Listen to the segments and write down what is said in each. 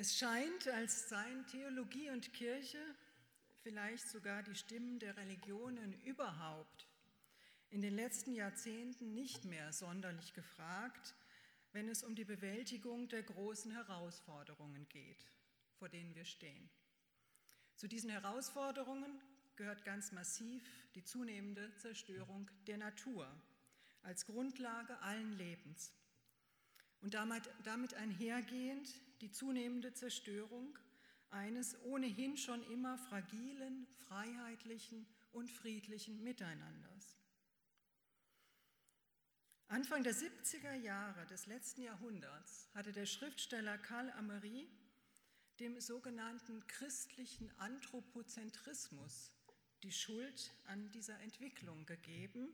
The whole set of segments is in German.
Es scheint, als seien Theologie und Kirche, vielleicht sogar die Stimmen der Religionen überhaupt, in den letzten Jahrzehnten nicht mehr sonderlich gefragt, wenn es um die Bewältigung der großen Herausforderungen geht, vor denen wir stehen. Zu diesen Herausforderungen gehört ganz massiv die zunehmende Zerstörung der Natur als Grundlage allen Lebens. Und damit, damit einhergehend die zunehmende Zerstörung eines ohnehin schon immer fragilen, freiheitlichen und friedlichen Miteinanders. Anfang der 70er Jahre des letzten Jahrhunderts hatte der Schriftsteller Karl Amery dem sogenannten christlichen Anthropozentrismus die Schuld an dieser Entwicklung gegeben,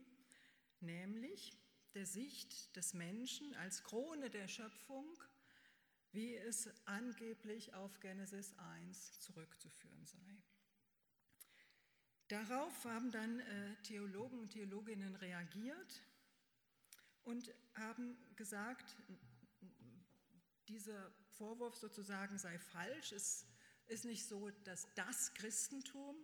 nämlich der Sicht des Menschen als Krone der Schöpfung, wie es angeblich auf Genesis 1 zurückzuführen sei. Darauf haben dann äh, Theologen und Theologinnen reagiert und haben gesagt, dieser Vorwurf sozusagen sei falsch. Es ist nicht so, dass das Christentum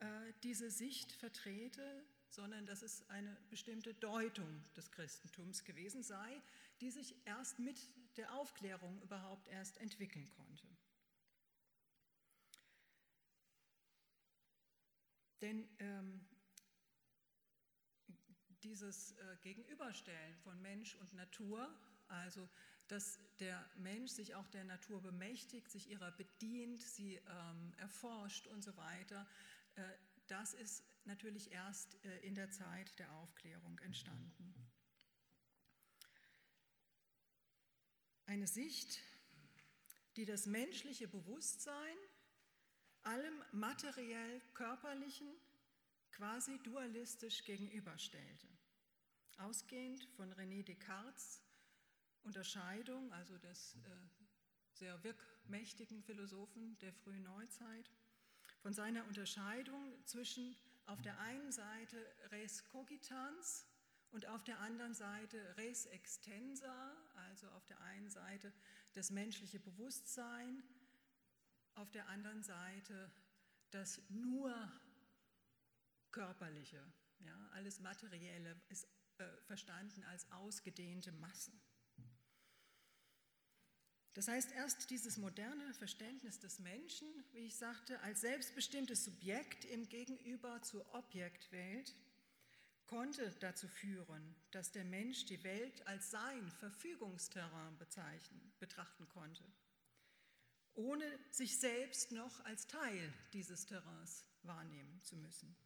äh, diese Sicht vertrete, sondern dass es eine bestimmte Deutung des Christentums gewesen sei, die sich erst mit der Aufklärung überhaupt erst entwickeln konnte. Denn ähm, dieses äh, Gegenüberstellen von Mensch und Natur, also dass der Mensch sich auch der Natur bemächtigt, sich ihrer bedient, sie ähm, erforscht und so weiter, äh, das ist natürlich erst äh, in der Zeit der Aufklärung entstanden. Eine Sicht, die das menschliche Bewusstsein allem materiell körperlichen quasi dualistisch gegenüberstellte. Ausgehend von René Descartes Unterscheidung, also des äh, sehr wirkmächtigen Philosophen der frühen Neuzeit, von seiner Unterscheidung zwischen auf der einen Seite res cogitans und auf der anderen Seite res extensa, also auf der einen Seite das menschliche Bewusstsein, auf der anderen Seite das nur körperliche, ja, alles Materielle ist äh, verstanden als ausgedehnte Masse. Das heißt, erst dieses moderne Verständnis des Menschen, wie ich sagte, als selbstbestimmtes Subjekt im Gegenüber zur Objektwelt, konnte dazu führen, dass der Mensch die Welt als sein Verfügungsterrain bezeichnen, betrachten konnte, ohne sich selbst noch als Teil dieses Terrains wahrnehmen zu müssen.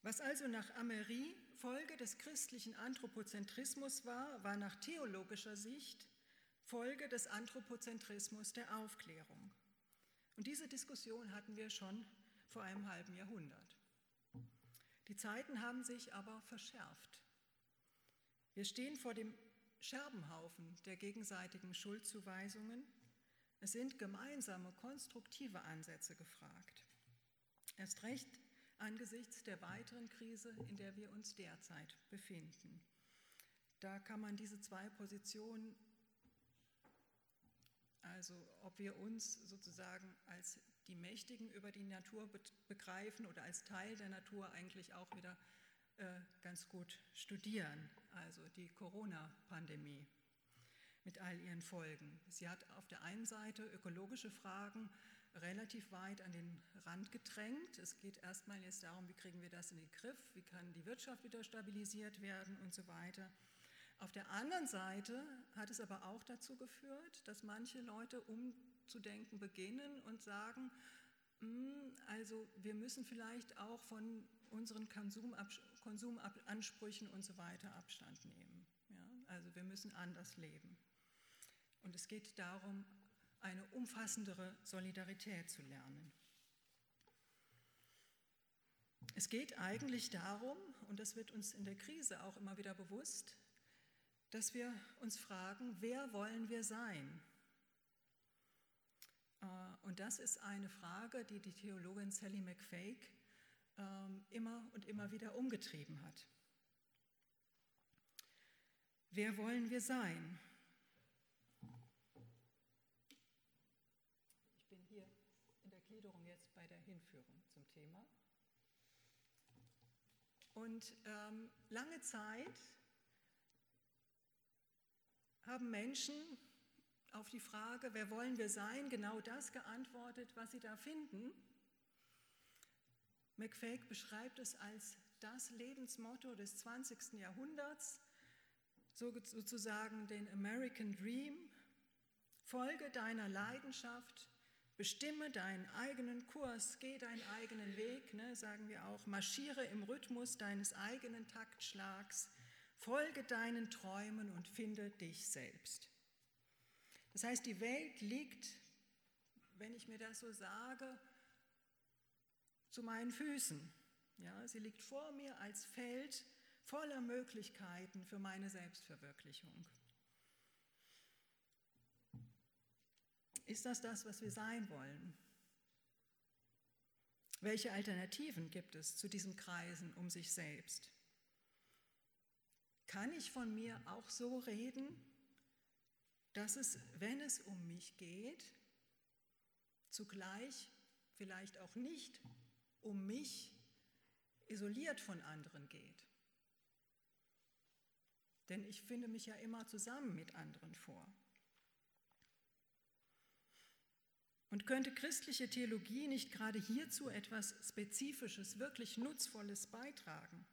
Was also nach Amery Folge des christlichen Anthropozentrismus war, war nach theologischer Sicht Folge des Anthropozentrismus der Aufklärung. Und diese Diskussion hatten wir schon vor einem halben Jahrhundert. Die Zeiten haben sich aber verschärft. Wir stehen vor dem Scherbenhaufen der gegenseitigen Schuldzuweisungen. Es sind gemeinsame, konstruktive Ansätze gefragt. Erst recht angesichts der weiteren Krise, in der wir uns derzeit befinden. Da kann man diese zwei Positionen, also ob wir uns sozusagen als die Mächtigen über die Natur begreifen oder als Teil der Natur eigentlich auch wieder äh, ganz gut studieren, also die Corona-Pandemie mit all ihren Folgen. Sie hat auf der einen Seite ökologische Fragen relativ weit an den Rand gedrängt. Es geht erstmal jetzt darum, wie kriegen wir das in den Griff, wie kann die Wirtschaft wieder stabilisiert werden und so weiter. Auf der anderen Seite hat es aber auch dazu geführt, dass manche Leute umzudenken beginnen und sagen, hm, also wir müssen vielleicht auch von unseren Konsumansprüchen und so weiter Abstand nehmen. Ja? Also wir müssen anders leben. Und es geht darum, eine umfassendere Solidarität zu lernen. Es geht eigentlich darum, und das wird uns in der Krise auch immer wieder bewusst, dass wir uns fragen, wer wollen wir sein? Äh, und das ist eine Frage, die die Theologin Sally McFake ähm, immer und immer wieder umgetrieben hat. Wer wollen wir sein? Ich bin hier in der Gliederung jetzt bei der Hinführung zum Thema. Und ähm, lange Zeit haben Menschen auf die Frage, wer wollen wir sein, genau das geantwortet, was sie da finden. McFake beschreibt es als das Lebensmotto des 20. Jahrhunderts, sozusagen den American Dream. Folge deiner Leidenschaft, bestimme deinen eigenen Kurs, geh deinen eigenen Weg, ne, sagen wir auch, marschiere im Rhythmus deines eigenen Taktschlags, folge deinen Träumen und finde dich selbst. Das heißt, die Welt liegt, wenn ich mir das so sage, zu meinen Füßen. Ja, sie liegt vor mir als Feld voller Möglichkeiten für meine Selbstverwirklichung. Ist das das, was wir sein wollen? Welche Alternativen gibt es zu diesen Kreisen um sich selbst? Kann ich von mir auch so reden, dass es, wenn es um mich geht, zugleich vielleicht auch nicht um mich isoliert von anderen geht? Denn ich finde mich ja immer zusammen mit anderen vor. Und könnte christliche Theologie nicht gerade hierzu etwas Spezifisches, wirklich Nutzvolles beitragen?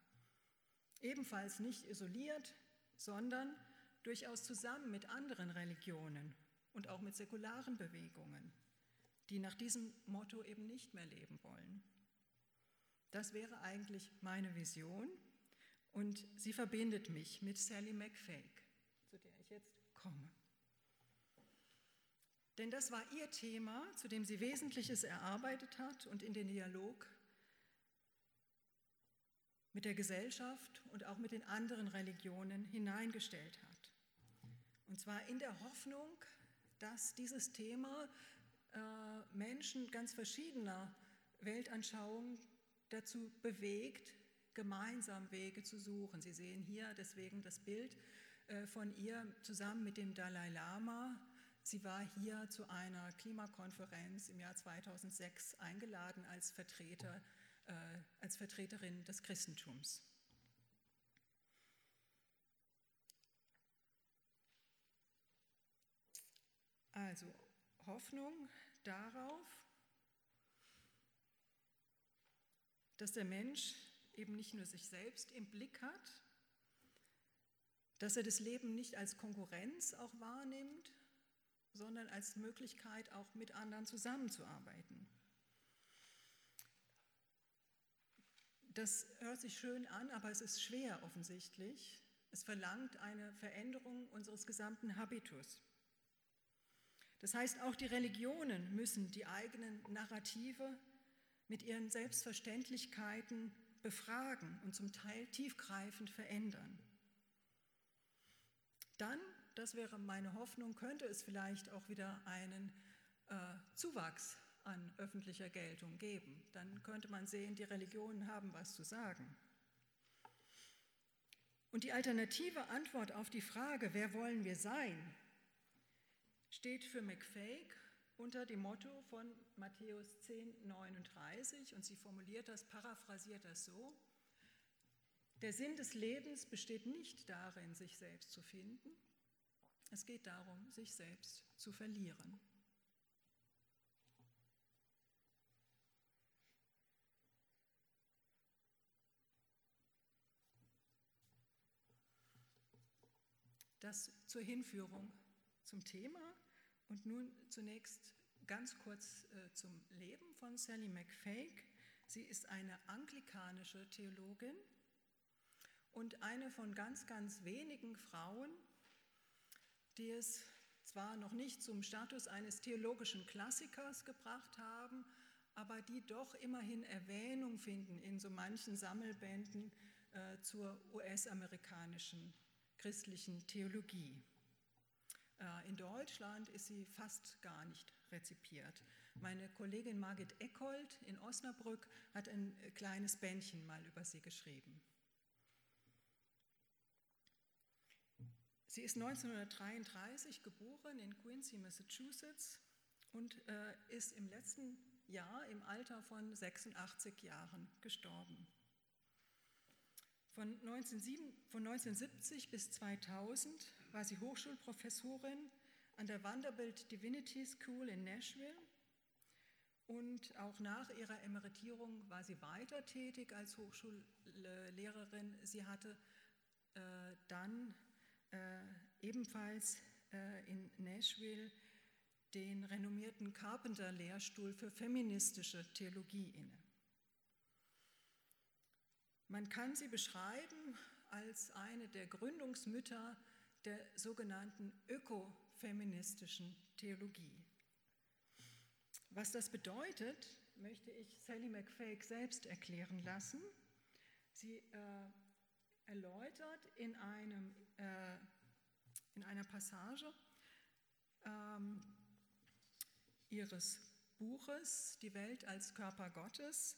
Ebenfalls nicht isoliert, sondern durchaus zusammen mit anderen Religionen und auch mit säkularen Bewegungen, die nach diesem Motto eben nicht mehr leben wollen. Das wäre eigentlich meine Vision und sie verbindet mich mit Sally McFake, zu der ich jetzt komme. Denn das war ihr Thema, zu dem sie Wesentliches erarbeitet hat und in den Dialog mit der Gesellschaft und auch mit den anderen Religionen hineingestellt hat. Und zwar in der Hoffnung, dass dieses Thema äh, Menschen ganz verschiedener Weltanschauungen dazu bewegt, gemeinsam Wege zu suchen. Sie sehen hier deswegen das Bild äh, von ihr zusammen mit dem Dalai Lama. Sie war hier zu einer Klimakonferenz im Jahr 2006 eingeladen als, Vertreter, äh, als Vertreterin des Christentums. Also Hoffnung darauf, dass der Mensch eben nicht nur sich selbst im Blick hat, dass er das Leben nicht als Konkurrenz auch wahrnimmt, sondern als Möglichkeit auch mit anderen zusammenzuarbeiten. Das hört sich schön an, aber es ist schwer offensichtlich. Es verlangt eine Veränderung unseres gesamten Habitus. Das heißt, auch die Religionen müssen die eigenen Narrative mit ihren Selbstverständlichkeiten befragen und zum Teil tiefgreifend verändern. Dann, das wäre meine Hoffnung, könnte es vielleicht auch wieder einen äh, Zuwachs an öffentlicher Geltung geben. Dann könnte man sehen, die Religionen haben was zu sagen. Und die alternative Antwort auf die Frage, wer wollen wir sein, steht für McFake unter dem Motto von Matthäus 10, 39 und sie formuliert das, paraphrasiert das so, der Sinn des Lebens besteht nicht darin, sich selbst zu finden, es geht darum, sich selbst zu verlieren. Das zur Hinführung zum Thema. Und nun zunächst ganz kurz äh, zum Leben von Sally McFake. Sie ist eine anglikanische Theologin und eine von ganz, ganz wenigen Frauen, die es zwar noch nicht zum Status eines theologischen Klassikers gebracht haben, aber die doch immerhin Erwähnung finden in so manchen Sammelbänden äh, zur US-amerikanischen christlichen Theologie. Äh, in Deutschland ist sie fast gar nicht rezipiert. Meine Kollegin Margit Eckold in Osnabrück hat ein kleines Bändchen mal über sie geschrieben. Sie ist 1933 geboren in Quincy, Massachusetts und äh, ist im letzten Jahr im Alter von 86 Jahren gestorben. Von, 1970 bis 2000 war sie Hochschulprofessorin an der Vanderbilt Divinity School in Nashville und auch nach ihrer Emeritierung war sie weiter tätig als Hochschullehrerin. Sie hatte äh, dann äh, ebenfalls äh, in Nashville den renommierten Carpenter-Lehrstuhl für feministische Theologie inne. Man kann sie beschreiben als eine der Gründungsmütter der sogenannten ökofeministischen Theologie. Was das bedeutet, möchte ich Sally McFake selbst erklären lassen. Sie äh, erläutert in, einem, äh, in einer Passage ähm, ihres Buches Die Welt als Körper Gottes,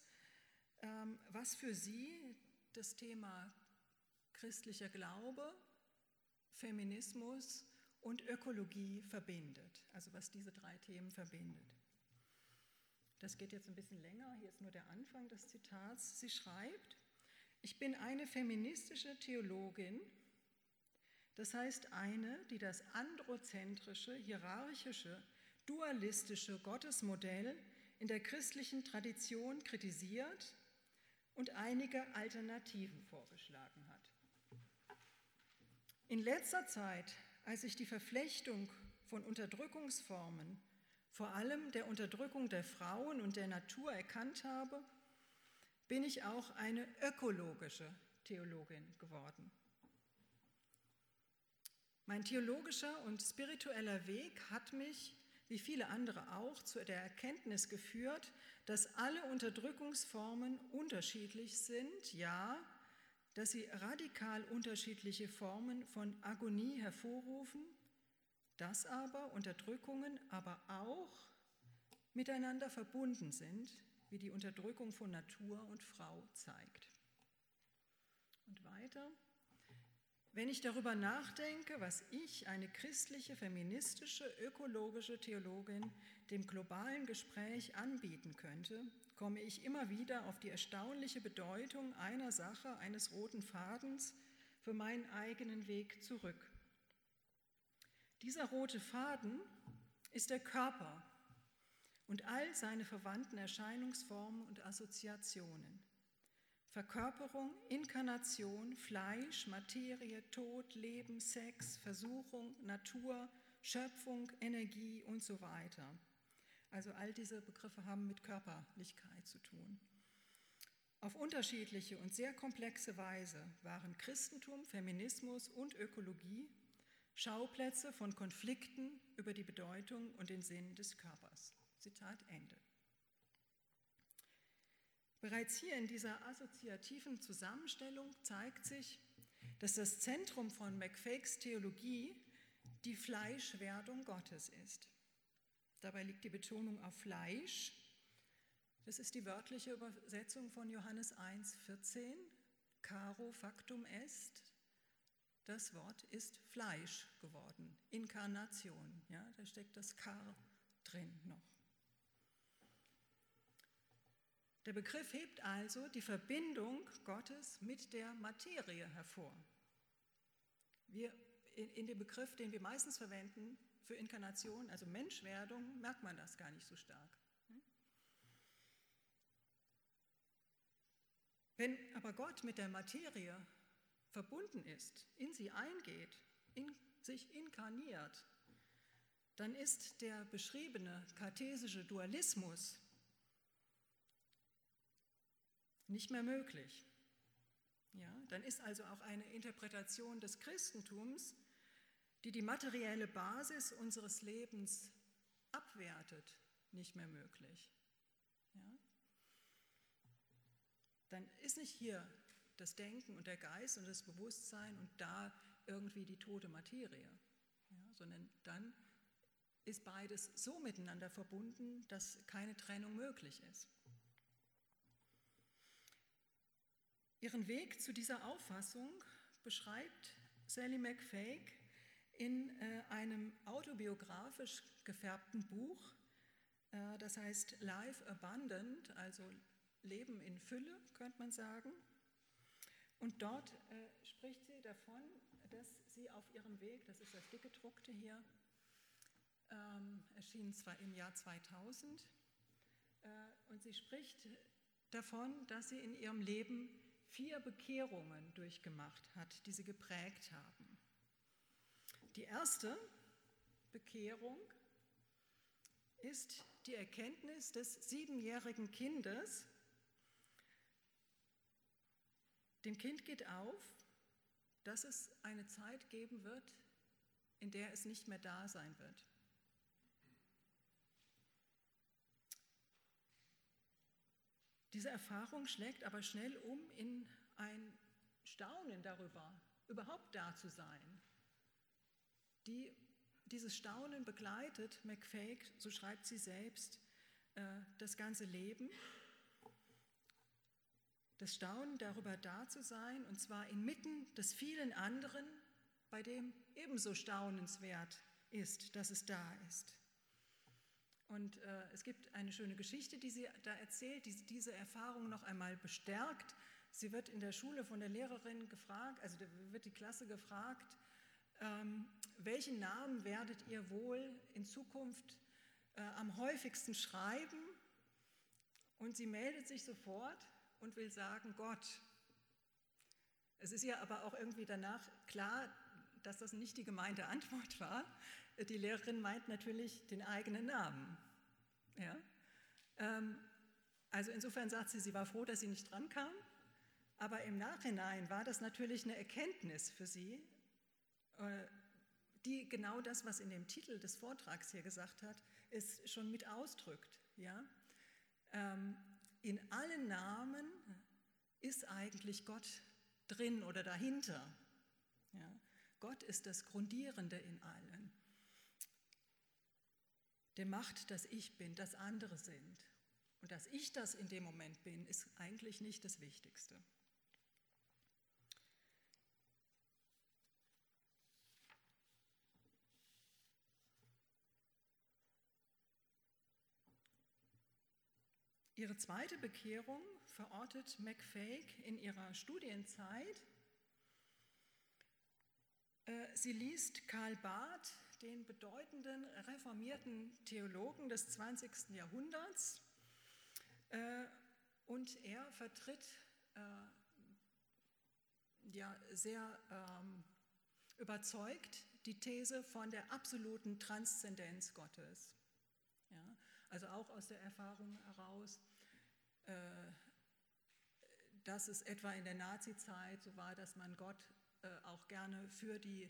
ähm, was für sie das Thema christlicher Glaube, Feminismus und Ökologie verbindet, also was diese drei Themen verbindet. Das geht jetzt ein bisschen länger, hier ist nur der Anfang des Zitats. Sie schreibt, ich bin eine feministische Theologin, das heißt eine, die das androzentrische, hierarchische, dualistische Gottesmodell in der christlichen Tradition kritisiert und einige Alternativen vorgeschlagen hat. In letzter Zeit, als ich die Verflechtung von Unterdrückungsformen, vor allem der Unterdrückung der Frauen und der Natur erkannt habe, bin ich auch eine ökologische Theologin geworden. Mein theologischer und spiritueller Weg hat mich, wie viele andere auch, zu der Erkenntnis geführt, dass alle Unterdrückungsformen unterschiedlich sind, ja, dass sie radikal unterschiedliche Formen von Agonie hervorrufen, dass aber Unterdrückungen aber auch miteinander verbunden sind, wie die Unterdrückung von Natur und Frau zeigt. Und weiter, wenn ich darüber nachdenke, was ich, eine christliche, feministische, ökologische Theologin, dem globalen Gespräch anbieten könnte, komme ich immer wieder auf die erstaunliche Bedeutung einer Sache, eines roten Fadens für meinen eigenen Weg zurück. Dieser rote Faden ist der Körper und all seine verwandten Erscheinungsformen und Assoziationen. Verkörperung, Inkarnation, Fleisch, Materie, Tod, Leben, Sex, Versuchung, Natur, Schöpfung, Energie und so weiter. Also all diese Begriffe haben mit Körperlichkeit zu tun. Auf unterschiedliche und sehr komplexe Weise waren Christentum, Feminismus und Ökologie Schauplätze von Konflikten über die Bedeutung und den Sinn des Körpers. Zitat Ende. Bereits hier in dieser assoziativen Zusammenstellung zeigt sich, dass das Zentrum von McFakes Theologie die Fleischwerdung Gottes ist. Dabei liegt die Betonung auf Fleisch. Das ist die wörtliche Übersetzung von Johannes 1,14. Caro factum est. Das Wort ist Fleisch geworden. Inkarnation. Ja, da steckt das Kar drin noch. Der Begriff hebt also die Verbindung Gottes mit der Materie hervor. Wir, in, in, dem Begriff, den wir meistens verwenden für Inkarnation, also Menschwerdung, merkt man das gar nicht so stark. Wenn aber Gott mit der Materie verbunden ist, in sie eingeht, in sich inkarniert, dann ist der beschriebene kartesische Dualismus nicht mehr möglich. Ja, dann ist also auch eine Interpretation des Christentums, die die materielle Basis unseres Lebens abwertet, nicht mehr möglich. Ja? Dann ist nicht hier das Denken und der Geist und das Bewusstsein und da irgendwie die tote Materie, ja? sondern dann ist beides so miteinander verbunden, dass keine Trennung möglich ist. Ihren Weg zu dieser Auffassung beschreibt Sally McFake in äh, einem autobiografisch gefärbten Buch Äh, das heißt Life Abundant, also Leben in Fülle, könnte man sagen. Und dort äh, spricht sie davon, dass sie auf ihrem Weg, das ist das dicke Druckte hier, ähm, erschien zwar im Jahr 2000, äh, und sie spricht davon, dass sie in ihrem Leben vier Bekehrungen durchgemacht hat, die sie geprägt haben. Die erste Bekehrung ist die Erkenntnis des siebenjährigen Kindes. Dem Kind geht auf, dass es eine Zeit geben wird, in der es nicht mehr da sein wird. Diese Erfahrung schlägt aber schnell um in ein Staunen darüber, überhaupt da zu sein. Die, dieses Staunen begleitet McFake, so schreibt sie selbst, äh, das ganze Leben. Das Staunen darüber da zu sein, und zwar inmitten des vielen anderen, bei dem ebenso staunenswert ist, dass es da ist. Und äh, es gibt eine schöne Geschichte, die sie da erzählt, die diese Erfahrung noch einmal bestärkt. Sie wird in der Schule von der Lehrerin gefragt, also wird die Klasse gefragt, ähm, welchen Namen werdet ihr wohl in Zukunft äh, am häufigsten schreiben? Und sie meldet sich sofort und will sagen Gott. Es ist ihr aber auch irgendwie danach klar, dass das nicht die gemeinte Antwort war. Die Lehrerin meint natürlich den eigenen Namen. Ja? Ähm, also insofern sagt sie, sie war froh, dass sie nicht drankam, aber im Nachhinein war das natürlich eine Erkenntnis für sie, äh, die genau das, was in dem Titel des Vortrags hier gesagt hat, ist schon mit ausdrückt. Ja? Ähm, in allen Namen ist eigentlich Gott drin oder dahinter. Ja? Gott ist das Grundierende in allen. Der macht, dass ich bin, dass andere sind. Und dass ich das in dem Moment bin, ist eigentlich nicht das Wichtigste. Ihre zweite Bekehrung verortet McFake in ihrer Studienzeit äh, sie liest Karl Barth, den bedeutenden reformierten Theologen des 20. Jahrhunderts, äh, und er vertritt äh, ja, sehr ähm, überzeugt die These von der absoluten Transzendenz Gottes. Ja, also auch aus der Erfahrung heraus, dass es etwa in der Nazizeit so war, dass man Gott äh, auch gerne für die äh,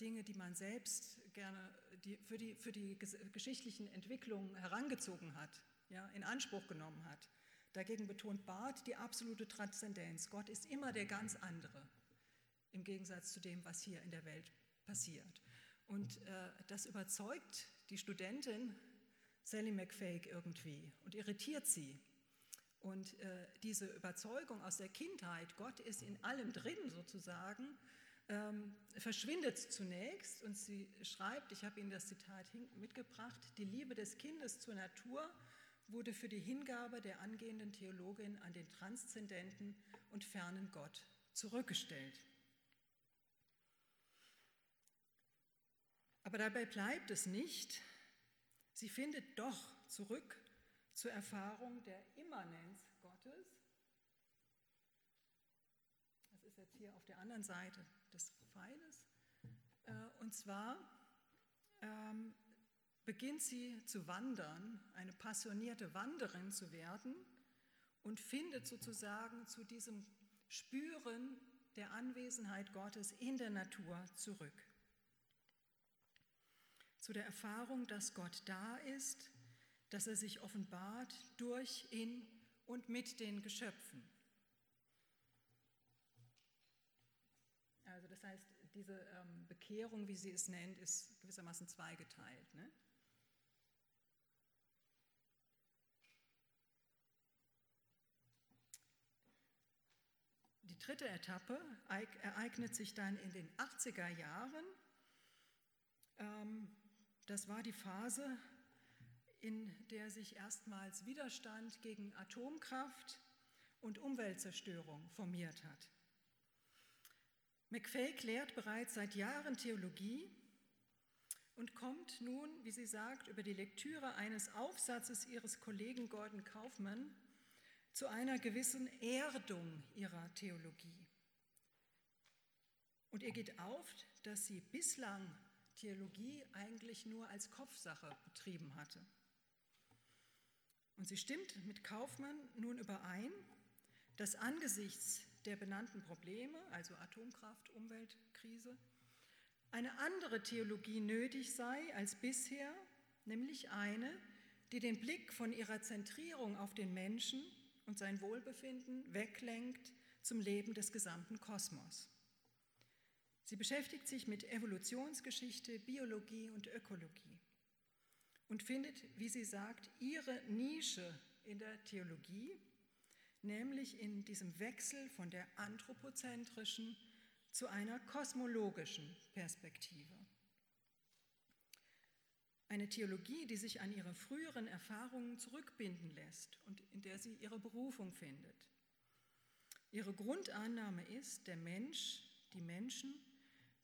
Dinge, die man selbst gerne die, für, die, für die geschichtlichen Entwicklungen herangezogen hat, ja, in Anspruch genommen hat. Dagegen betont Barth die absolute Transzendenz. Gott ist immer der ganz andere, im Gegensatz zu dem, was hier in der Welt passiert. Und äh, das überzeugt die Studentin Sally McFake irgendwie und irritiert sie. Und äh, diese Überzeugung aus der Kindheit, Gott ist in allem drin sozusagen, ähm, verschwindet zunächst. Und sie schreibt, ich habe Ihnen das Zitat mitgebracht, die Liebe des Kindes zur Natur wurde für die Hingabe der angehenden Theologin an den transzendenten und fernen Gott zurückgestellt. Aber dabei bleibt es nicht. Sie findet doch zurück zur Erfahrung der Immanenz Gottes. Das ist jetzt hier auf der anderen Seite des Pfeiles. Äh, und zwar ähm, beginnt sie zu wandern, eine passionierte Wanderin zu werden und findet sozusagen zu diesem Spüren der Anwesenheit Gottes in der Natur zurück. Zu der Erfahrung, dass Gott da ist, dass er sich offenbart durch, in und mit den Geschöpfen. Also das heißt, diese ähm, Bekehrung, wie sie es nennt, ist gewissermaßen zweigeteilt. Ne? Die dritte Etappe ereignet sich dann in den 80er Jahren. Ähm, das war die Phase, in der sich erstmals Widerstand gegen Atomkraft und Umweltzerstörung formiert hat. McFay lehrt bereits seit Jahren Theologie und kommt nun, wie sie sagt, über die Lektüre eines Aufsatzes ihres Kollegen Gordon Kaufmann zu einer gewissen Erdung ihrer Theologie. Und ihr geht auf, dass sie bislang Theologie eigentlich nur als Kopfsache betrieben hatte. Und sie stimmt mit Kaufmann nun überein, dass angesichts der benannten Probleme, also Atomkraft, Umweltkrise, eine andere Theologie nötig sei als bisher, nämlich eine, die den Blick von ihrer Zentrierung auf den Menschen und sein Wohlbefinden weglenkt zum Leben des gesamten Kosmos. Sie beschäftigt sich mit Evolutionsgeschichte, Biologie und Ökologie und findet, wie sie sagt, ihre Nische in der Theologie, nämlich in diesem Wechsel von der anthropozentrischen zu einer kosmologischen Perspektive. Eine Theologie, die sich an ihre früheren Erfahrungen zurückbinden lässt und in der sie ihre Berufung findet. Ihre Grundannahme ist, der Mensch, die Menschen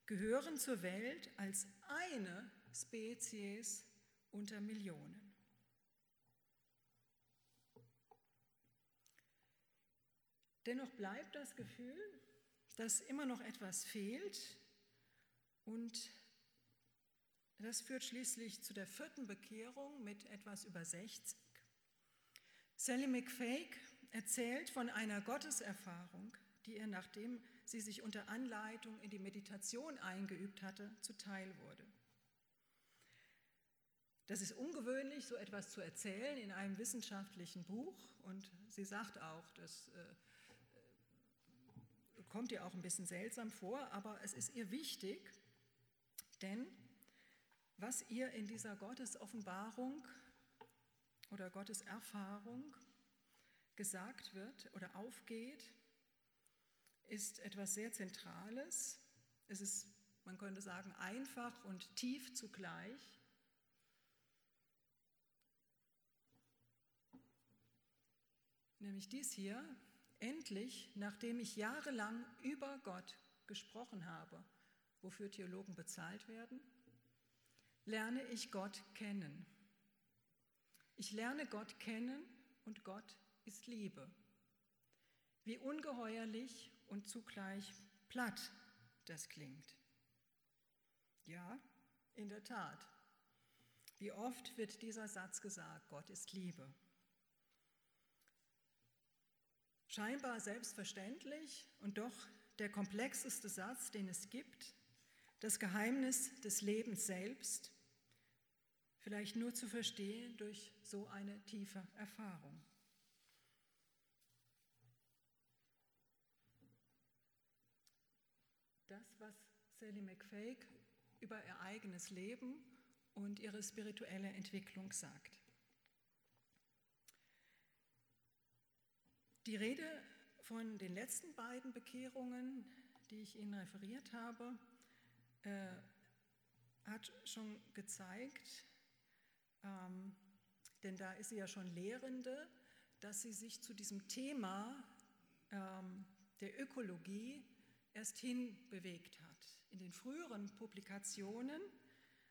gehören zur Welt als eine Spezies unter Millionen. Dennoch bleibt das Gefühl, dass immer noch etwas fehlt und das führt schließlich zu der vierten Bekehrung mit etwas über 60. Sally McFake erzählt von einer Gotteserfahrung, die ihr, nachdem sie sich unter Anleitung in die Meditation eingeübt hatte, zuteil wurde. Das ist ungewöhnlich, so etwas zu erzählen in einem wissenschaftlichen Buch. Und sie sagt auch, das äh, kommt ihr auch ein bisschen seltsam vor, aber es ist ihr wichtig, denn was ihr in dieser Gottesoffenbarung oder Gotteserfahrung gesagt wird oder aufgeht, ist etwas sehr Zentrales. Es ist, man könnte sagen, einfach und tief zugleich. Nämlich dies hier, endlich, nachdem ich jahrelang über Gott gesprochen habe, wofür Theologen bezahlt werden, lerne ich Gott kennen. Ich lerne Gott kennen und Gott ist Liebe. Wie ungeheuerlich und zugleich platt das klingt. Ja, in der Tat. Wie oft wird dieser Satz gesagt, Gott ist Liebe. Scheinbar selbstverständlich und doch der komplexeste Satz, den es gibt, das Geheimnis des Lebens selbst, vielleicht nur zu verstehen durch so eine tiefe Erfahrung. Das, was Sally McFake über ihr eigenes Leben und ihre spirituelle Entwicklung sagt. Die Rede von den letzten beiden Bekehrungen, die ich Ihnen referiert habe, äh, hat schon gezeigt, ähm, denn da ist sie ja schon Lehrende, dass sie sich zu diesem Thema ähm, der Ökologie erst hinbewegt hat. In den früheren Publikationen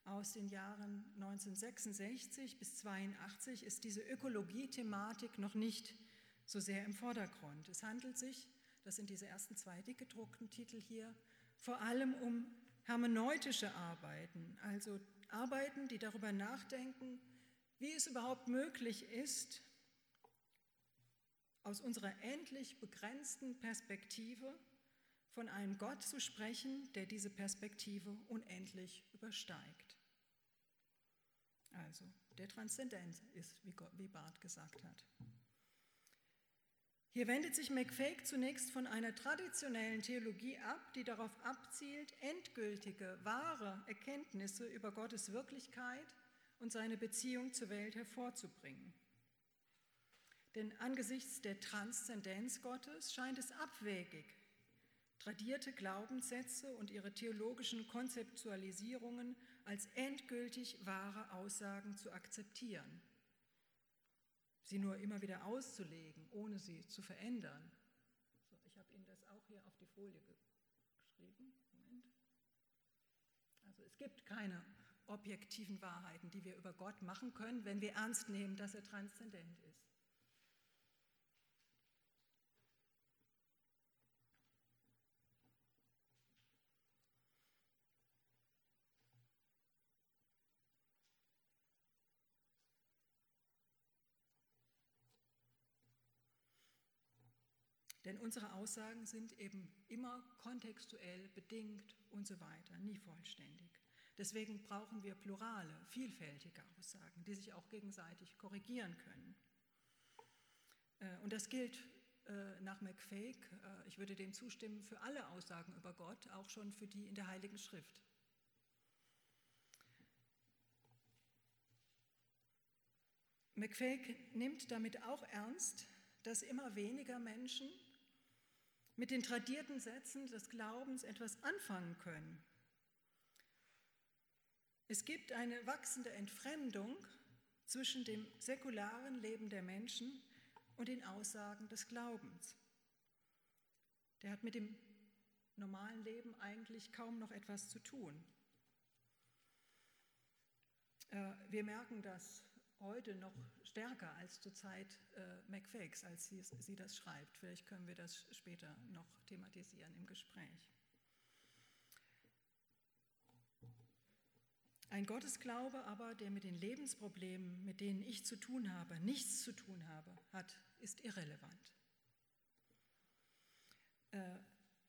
aus den Jahren 1966 bis 1982 ist diese Ökologie-Thematik noch nicht so sehr im Vordergrund. Es handelt sich, das sind diese ersten zwei dick gedruckten Titel hier, vor allem um hermeneutische Arbeiten, also Arbeiten, die darüber nachdenken, wie es überhaupt möglich ist, aus unserer endlich begrenzten Perspektive von einem Gott zu sprechen, der diese Perspektive unendlich übersteigt. Also der Transzendent ist, wie Barth gesagt hat. Hier wendet sich McFake zunächst von einer traditionellen Theologie ab, die darauf abzielt, endgültige, wahre Erkenntnisse über Gottes Wirklichkeit und seine Beziehung zur Welt hervorzubringen. Denn angesichts der Transzendenz Gottes scheint es abwegig, tradierte Glaubenssätze und ihre theologischen Konzeptualisierungen als endgültig wahre Aussagen zu akzeptieren. Sie nur immer wieder auszulegen, ohne sie zu verändern. So, ich habe Ihnen das auch hier auf die Folie geschrieben. Moment. Also es gibt keine objektiven Wahrheiten, die wir über Gott machen können, wenn wir ernst nehmen, dass er transzendent ist. Denn unsere Aussagen sind eben immer kontextuell bedingt und so weiter, nie vollständig. Deswegen brauchen wir plurale, vielfältige Aussagen, die sich auch gegenseitig korrigieren können. Äh, und das gilt äh, nach McFake, äh, ich würde dem zustimmen, für alle Aussagen über Gott, auch schon für die in der Heiligen Schrift. McFake nimmt damit auch ernst, dass immer weniger Menschen mit den tradierten Sätzen des Glaubens etwas anfangen können. Es gibt eine wachsende Entfremdung zwischen dem säkularen Leben der Menschen und den Aussagen des Glaubens. Der hat mit dem normalen Leben eigentlich kaum noch etwas zu tun. Äh, wir merken das heute noch stärker als zur Zeit äh, McFakes, als sie, sie das schreibt. Vielleicht können wir das später noch thematisieren im Gespräch. Ein Gottesglaube aber, der mit den Lebensproblemen, mit denen ich zu tun habe, nichts zu tun habe, hat, ist irrelevant. Äh,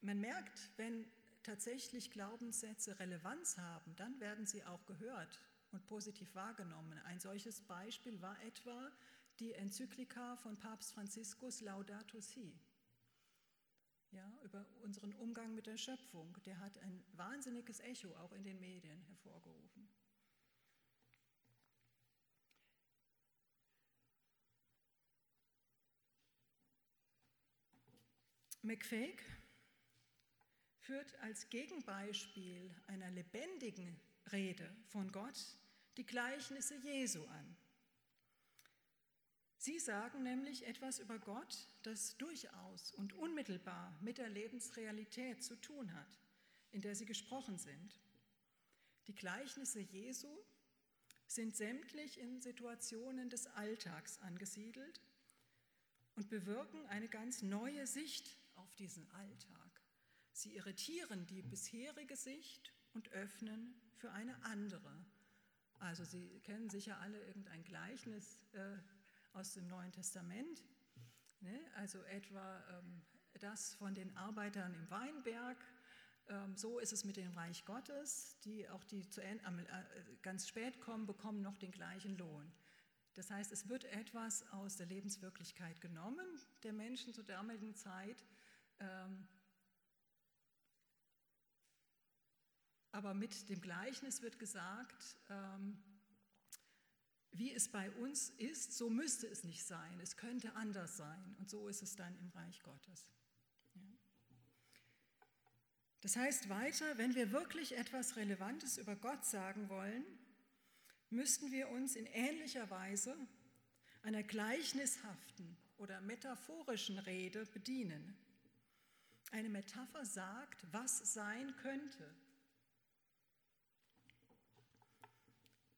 man merkt, wenn tatsächlich Glaubenssätze Relevanz haben, dann werden sie auch gehört und positiv wahrgenommen. Ein solches Beispiel war etwa die Enzyklika von Papst Franziskus Laudato Si. Ja, über unseren Umgang mit der Schöpfung. Der hat ein wahnsinniges Echo auch in den Medien hervorgerufen. McFake führt als Gegenbeispiel einer lebendigen Rede von Gott die Gleichnisse Jesu an. Sie sagen nämlich etwas über Gott, das durchaus und unmittelbar mit der Lebensrealität zu tun hat, in der sie gesprochen sind. Die Gleichnisse Jesu sind sämtlich in Situationen des Alltags angesiedelt und bewirken eine ganz neue Sicht auf diesen Alltag. Sie irritieren die bisherige Sicht und öffnen für eine andere. Also Sie kennen sicher alle irgendein Gleichnis äh, aus dem Neuen Testament, ne? also etwa ähm, das von den Arbeitern im Weinberg. Ähm, so ist es mit dem Reich Gottes, die auch die zu, äh, ganz spät kommen, bekommen noch den gleichen Lohn. Das heißt, es wird etwas aus der Lebenswirklichkeit genommen der Menschen zur damaligen Zeit ähm, Aber mit dem Gleichnis wird gesagt, ähm, wie es bei uns ist, so müsste es nicht sein. Es könnte anders sein. Und so ist es dann im Reich Gottes. Ja. Das heißt weiter, wenn wir wirklich etwas Relevantes über Gott sagen wollen, müssten wir uns in ähnlicher Weise einer gleichnishaften oder metaphorischen Rede bedienen. Eine Metapher sagt, was sein könnte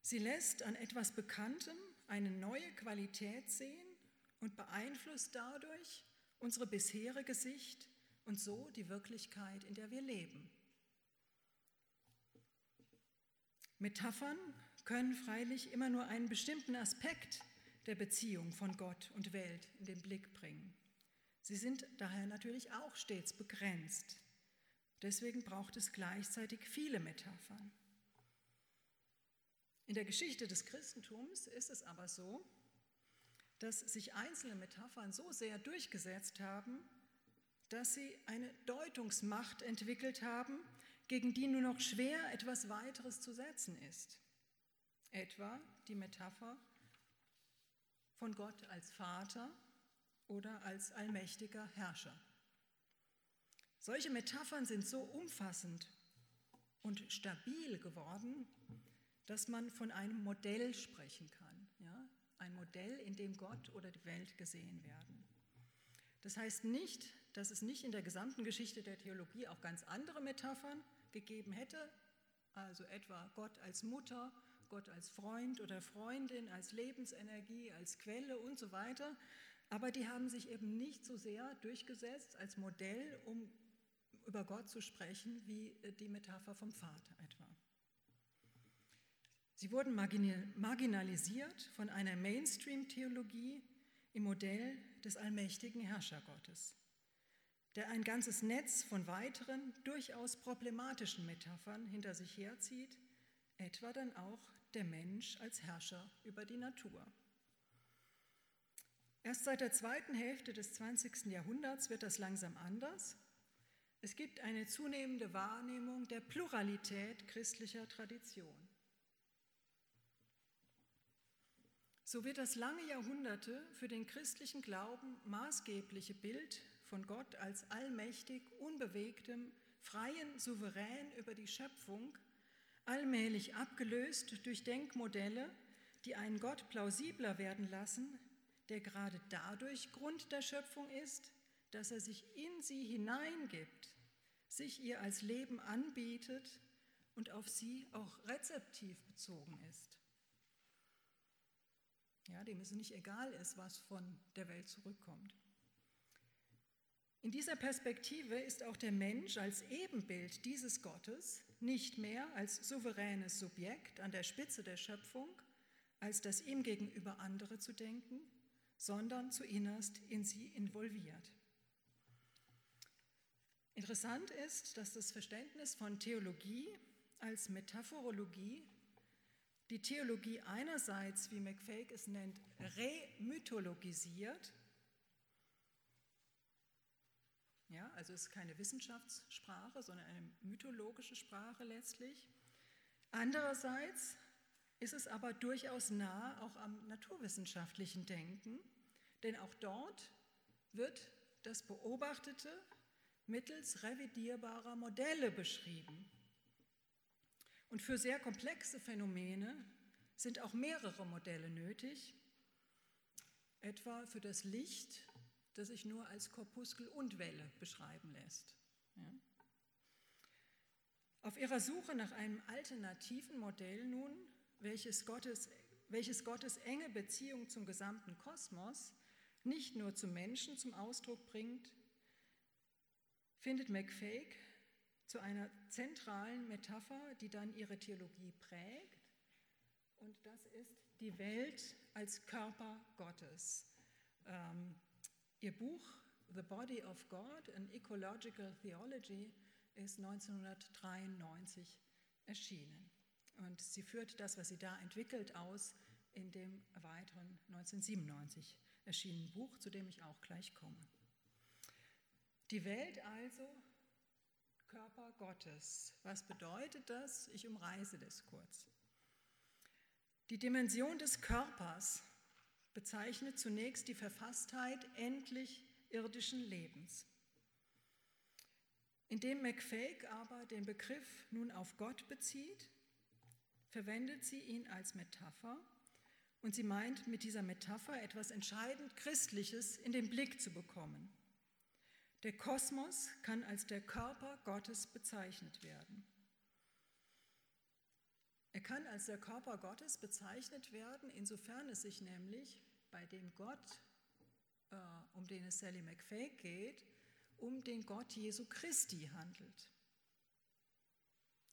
Sie lässt an etwas Bekanntem eine neue Qualität sehen und beeinflusst dadurch unsere bisherige Sicht und so die Wirklichkeit, in der wir leben. Metaphern können freilich immer nur einen bestimmten Aspekt der Beziehung von Gott und Welt in den Blick bringen. Sie sind daher natürlich auch stets begrenzt. Deswegen braucht es gleichzeitig viele Metaphern. In der Geschichte des Christentums ist es aber so, dass sich einzelne Metaphern so sehr durchgesetzt haben, dass sie eine Deutungsmacht entwickelt haben, gegen die nur noch schwer etwas weiteres zu setzen ist. Etwa die Metapher von Gott als Vater oder als allmächtiger Herrscher. Solche Metaphern sind so umfassend und stabil geworden, dass man von einem Modell sprechen kann. Ja? ein Modell, in dem Gott oder die Welt gesehen werden. Das heißt nicht, dass es nicht in der gesamten Geschichte der Theologie auch ganz andere Metaphern gegeben hätte, also etwa Gott als Mutter, Gott als Freund oder Freundin, als Lebensenergie, als Quelle und so weiter. Aber die haben sich eben nicht so sehr durchgesetzt als Modell, um über Gott zu sprechen, wie die Metapher vom Vater. Sie wurden marginalisiert von einer Mainstream-Theologie im Modell des allmächtigen Herrschergottes, der ein ganzes Netz von weiteren, durchaus problematischen Metaphern hinter sich herzieht, etwa dann auch der Mensch als Herrscher über die Natur. Erst seit der zweiten Hälfte des 20. Jahrhunderts wird das langsam anders. Es gibt eine zunehmende Wahrnehmung der Pluralität christlicher Tradition. So wird das lange Jahrhunderte für den christlichen Glauben maßgebliche Bild von Gott als allmächtig, unbewegtem, freien Souverän über die Schöpfung allmählich abgelöst durch Denkmodelle, die einen Gott plausibler werden lassen, der gerade dadurch Grund der Schöpfung ist, dass er sich in sie hineingibt, sich ihr als Leben anbietet und auf sie auch rezeptiv bezogen ist. Ja, dem es nicht egal ist, was von der Welt zurückkommt. In dieser Perspektive ist auch der Mensch als Ebenbild dieses Gottes nicht mehr als souveränes Subjekt an der Spitze der Schöpfung, als das ihm gegenüber andere zu denken, sondern zu innerst in sie involviert. Interessant ist, dass das Verständnis von Theologie als Metaphorologie die Theologie einerseits, wie McFake es nennt, remythologisiert ja, also es ist keine Wissenschaftssprache, sondern eine mythologische Sprache letztlich. Andererseits ist es aber durchaus nah auch am naturwissenschaftlichen Denken, denn auch dort wird das Beobachtete mittels revidierbarer Modelle beschrieben. Und für sehr komplexe Phänomene sind auch mehrere Modelle nötig, etwa für das Licht das sich nur als Korpuskel und Welle beschreiben lässt. Ja. Auf ihrer Suche nach einem alternativen Modell nun, welches Gottes, welches Gottes enge Beziehung zum gesamten Kosmos nicht nur zum Menschen zum Ausdruck bringt, findet McFake zu einer zentralen Metapher, die dann ihre Theologie prägt. Und das ist die Welt als Körper Gottes. Ähm, Ihr Buch The Body of God, an Ecological Theology ist 1993 erschienen. Und sie führt das, was sie da entwickelt, aus in dem weiteren 1997 erschienenen Buch, zu dem ich auch gleich komme. Die Welt also Körper Gottes. Was bedeutet das? Ich umreiße das kurz. Die Dimension des Körpers bezeichnet zunächst die Verfasstheit endlich irdischen Lebens. Indem McFake aber den Begriff nun auf Gott bezieht, verwendet sie ihn als Metapher und sie meint mit dieser Metapher etwas entscheidend Christliches in den Blick zu bekommen. Der Kosmos kann als der Körper Gottes bezeichnet werden. Er kann als der Körper Gottes bezeichnet werden, insofern es sich nämlich bei dem Gott, äh, um den es Sally McFay geht, um den Gott Jesu Christi handelt.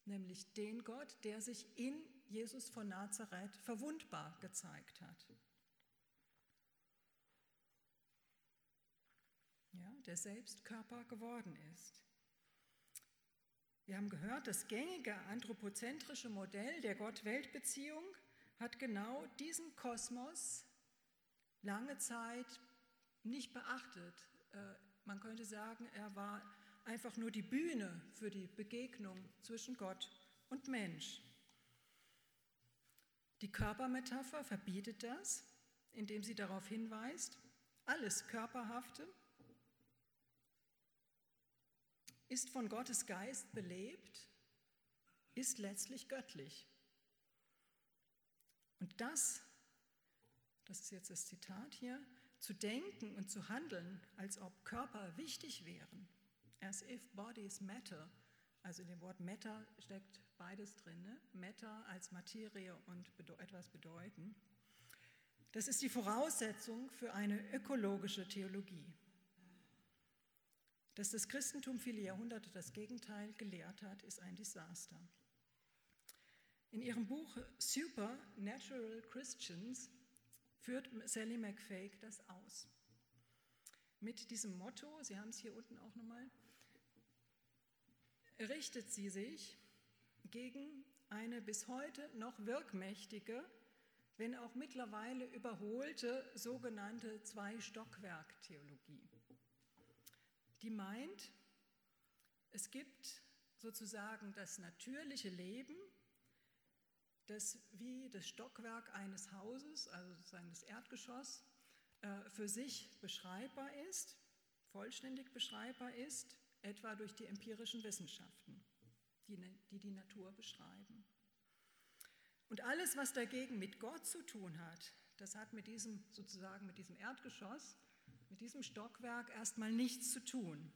Nämlich den Gott, der sich in Jesus von Nazareth verwundbar gezeigt hat. Ja, der selbst Körper geworden ist. Wir haben gehört, das gängige anthropozentrische Modell der Gott-Welt-Beziehung hat genau diesen Kosmos lange Zeit nicht beachtet. Äh, man könnte sagen, er war einfach nur die Bühne für die Begegnung zwischen Gott und Mensch. Die Körpermetapher verbietet das, indem sie darauf hinweist, alles Körperhafte ist von Gottes Geist belebt, ist letztlich göttlich. Und das das ist jetzt das Zitat hier, zu denken und zu handeln, als ob Körper wichtig wären, as if bodies matter, also in dem Wort Matter steckt beides drin, ne? Matter als Materie und etwas bedeuten. Das ist die Voraussetzung für eine ökologische Theologie. Dass das Christentum viele Jahrhunderte das Gegenteil gelehrt hat, ist ein Desaster. In ihrem Buch Supernatural Christians führt Sally McFake das aus. Mit diesem Motto, Sie haben es hier unten auch nochmal, richtet sie sich gegen eine bis heute noch wirkmächtige, wenn auch mittlerweile überholte sogenannte Zwei-Stockwerk-Theologie. Die meint, es gibt sozusagen das natürliche Leben, das wie das Stockwerk eines Hauses, also sozusagen das Erdgeschoss, äh, für sich beschreibbar ist, vollständig beschreibbar ist etwa durch die empirischen Wissenschaften, die, ne, die die Natur beschreiben. Und alles, was dagegen mit Gott zu tun hat, das hat mit diesem sozusagen mit diesem Erdgeschoss, mit diesem Stockwerk erstmal nichts zu tun.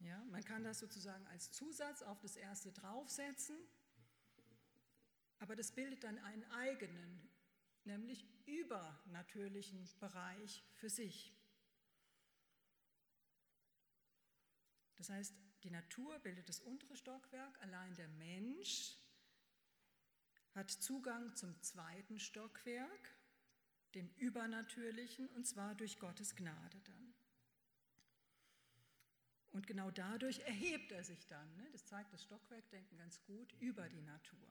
Ja, man kann das sozusagen als Zusatz auf das erste draufsetzen, aber das bildet dann einen eigenen, nämlich übernatürlichen Bereich für sich. Das heißt, die Natur bildet das untere Stockwerk, allein der Mensch hat Zugang zum zweiten Stockwerk, dem Übernatürlichen, und zwar durch Gottes Gnade dann. Und genau dadurch erhebt er sich dann, ne? das zeigt das Stockwerkdenken ganz gut, über die Natur,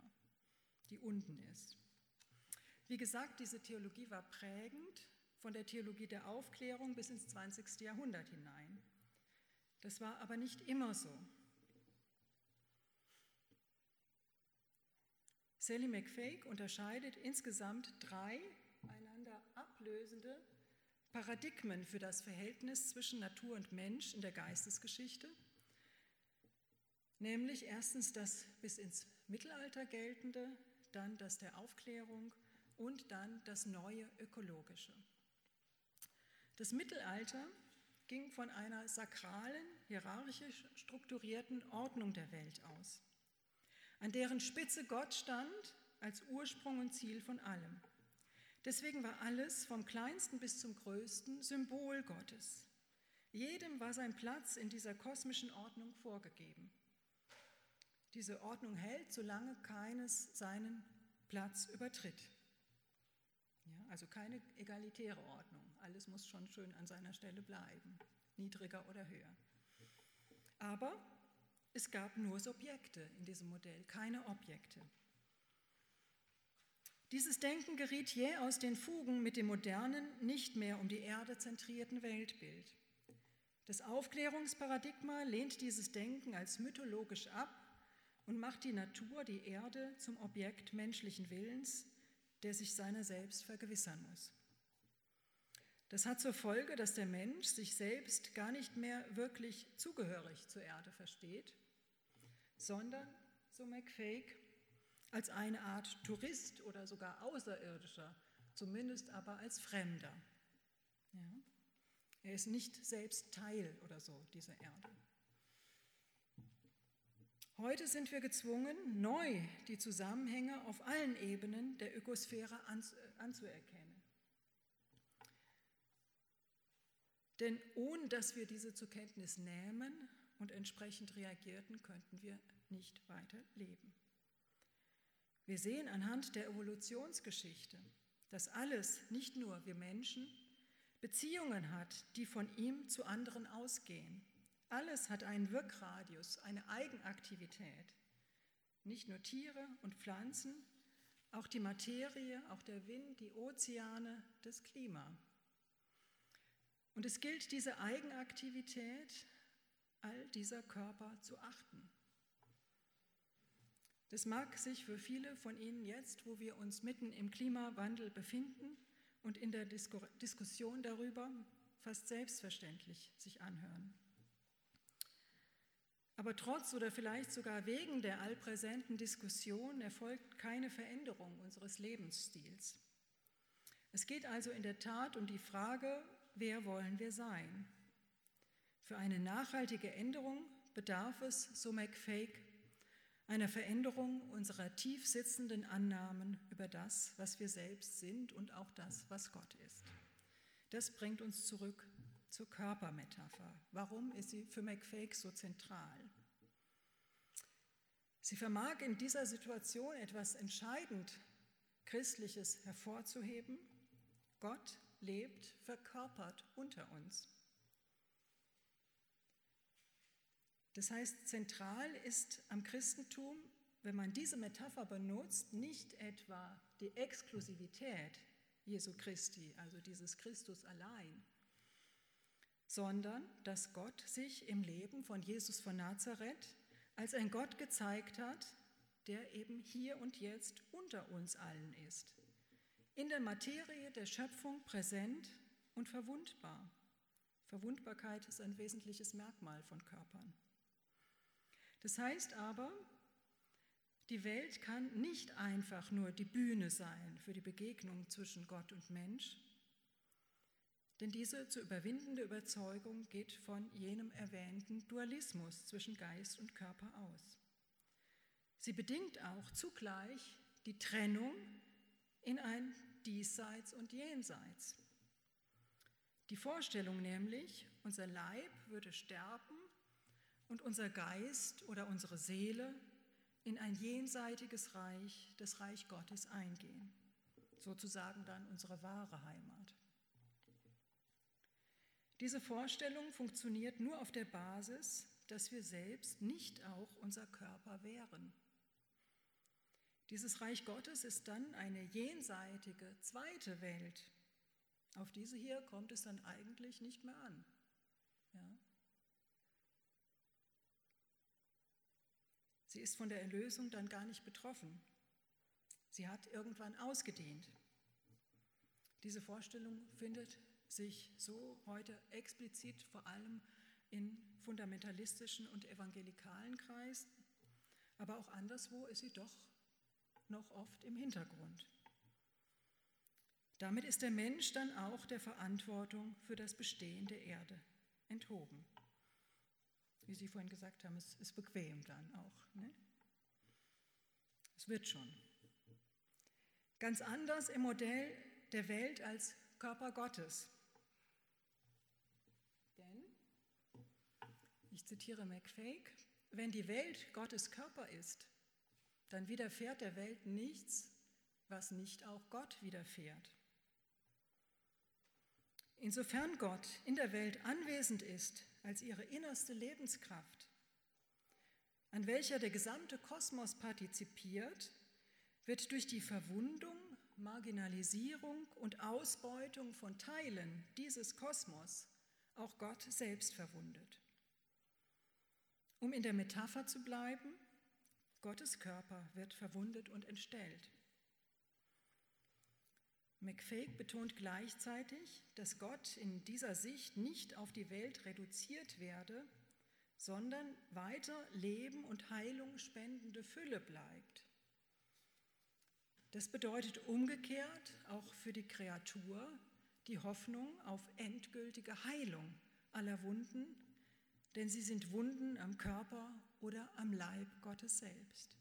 die unten ist. Wie gesagt, diese Theologie war prägend von der Theologie der Aufklärung bis ins 20. Jahrhundert hinein. Das war aber nicht immer so. Sally McFake unterscheidet insgesamt drei ablösende Paradigmen für das Verhältnis zwischen Natur und Mensch in der Geistesgeschichte, nämlich erstens das bis ins Mittelalter geltende, dann das der Aufklärung und dann das neue ökologische. Das Mittelalter ging von einer sakralen, hierarchisch strukturierten Ordnung der Welt aus, an deren Spitze Gott stand als Ursprung und Ziel von allem. Deswegen war alles vom kleinsten bis zum größten Symbol Gottes. Jedem war sein Platz in dieser kosmischen Ordnung vorgegeben. Diese Ordnung hält, solange keines seinen Platz übertritt. Ja, also keine egalitäre Ordnung. Alles muss schon schön an seiner Stelle bleiben, niedriger oder höher. Aber es gab nur Subjekte in diesem Modell, keine Objekte. Dieses Denken geriet jäh aus den Fugen mit dem modernen, nicht mehr um die Erde zentrierten Weltbild. Das Aufklärungsparadigma lehnt dieses Denken als mythologisch ab und macht die Natur, die Erde, zum Objekt menschlichen Willens, der sich seiner selbst vergewissern muss. Das hat zur Folge, dass der Mensch sich selbst gar nicht mehr wirklich zugehörig zur Erde versteht, sondern, so McFake, als eine Art Tourist oder sogar Außerirdischer, zumindest aber als Fremder. Ja? Er ist nicht selbst Teil oder so dieser Erde. Heute sind wir gezwungen, neu die Zusammenhänge auf allen Ebenen der Ökosphäre anzuerkennen. Denn ohne dass wir diese zur Kenntnis nehmen und entsprechend reagierten, könnten wir nicht weiter leben. Wir sehen anhand der Evolutionsgeschichte, dass alles, nicht nur wir Menschen, Beziehungen hat, die von ihm zu anderen ausgehen alles hat einen Wirkradius, eine Eigenaktivität. Nicht nur Tiere und Pflanzen, auch die Materie, auch der Wind, die Ozeane, das Klima. Und es gilt, diese Eigenaktivität all dieser Körper zu achten. Das mag sich für viele von Ihnen jetzt, wo wir uns mitten im Klimawandel befinden und in der Diskussion darüber fast selbstverständlich sich anhören. Aber trotz oder vielleicht sogar wegen der allpräsenten Diskussion erfolgt keine Veränderung unseres Lebensstils. Es geht also in der Tat um die Frage, wer wollen wir sein? Für eine nachhaltige Änderung bedarf es, so McFake, einer Veränderung unserer tief sitzenden Annahmen über das, was wir selbst sind und auch das, was Gott ist. Das bringt uns zurück zur Körpermetapher. Warum ist sie für McFake so zentral? Sie vermag in dieser Situation etwas entscheidend Christliches hervorzuheben. Gott lebt verkörpert unter uns. Das heißt, zentral ist am Christentum, wenn man diese Metapher benutzt, nicht etwa die Exklusivität Jesu Christi, also dieses Christus allein, sondern dass Gott sich im Leben von Jesus von Nazareth als ein Gott gezeigt hat, der eben hier und jetzt unter uns allen ist, in der Materie der Schöpfung präsent und verwundbar. Verwundbarkeit ist ein wesentliches Merkmal von Körpern. Das heißt aber, die Welt kann nicht einfach nur die Bühne sein für die Begegnung zwischen Gott und Mensch, denn diese zu überwindende Überzeugung geht von jenem erwähnten Dualismus zwischen Geist und Körper aus. Sie bedingt auch zugleich die Trennung in ein Diesseits und Jenseits. Die Vorstellung nämlich, unser Leib würde sterben und unser Geist oder unsere Seele in ein jenseitiges Reich, das Reich Gottes eingehen, sozusagen dann unsere wahre Heimat. Diese Vorstellung funktioniert nur auf der Basis, dass wir selbst nicht auch unser Körper wären. Dieses Reich Gottes ist dann eine jenseitige zweite Welt. Auf diese hier kommt es dann eigentlich nicht mehr an. Ja? Sie ist von der Erlösung dann gar nicht betroffen. Sie hat irgendwann ausgedient. Diese Vorstellung findet sich so heute explizit vor allem in fundamentalistischen und evangelikalen Kreisen, aber auch anderswo ist sie doch noch oft im Hintergrund. Damit ist der Mensch dann auch der Verantwortung für das Bestehen der Erde enthoben wie Sie vorhin gesagt haben, es ist bequem dann auch. Ne? Es wird schon. Ganz anders im Modell der Welt als Körper Gottes. Denn, ich zitiere McFake, wenn die Welt Gottes Körper ist, dann widerfährt der Welt nichts, was nicht auch Gott widerfährt. Insofern Gott in der Welt anwesend ist, als ihre innerste Lebenskraft, an welcher der gesamte Kosmos partizipiert, wird durch die Verwundung, Marginalisierung und Ausbeutung von Teilen dieses Kosmos auch Gott selbst verwundet. Um in der Metapher zu bleiben, Gottes Körper wird verwundet und entstellt. McFake betont gleichzeitig, dass Gott in dieser Sicht nicht auf die Welt reduziert werde, sondern weiter Leben und Heilung spendende Fülle bleibt. Das bedeutet umgekehrt auch für die Kreatur die Hoffnung auf endgültige Heilung aller Wunden, denn sie sind Wunden am Körper oder am Leib Gottes selbst.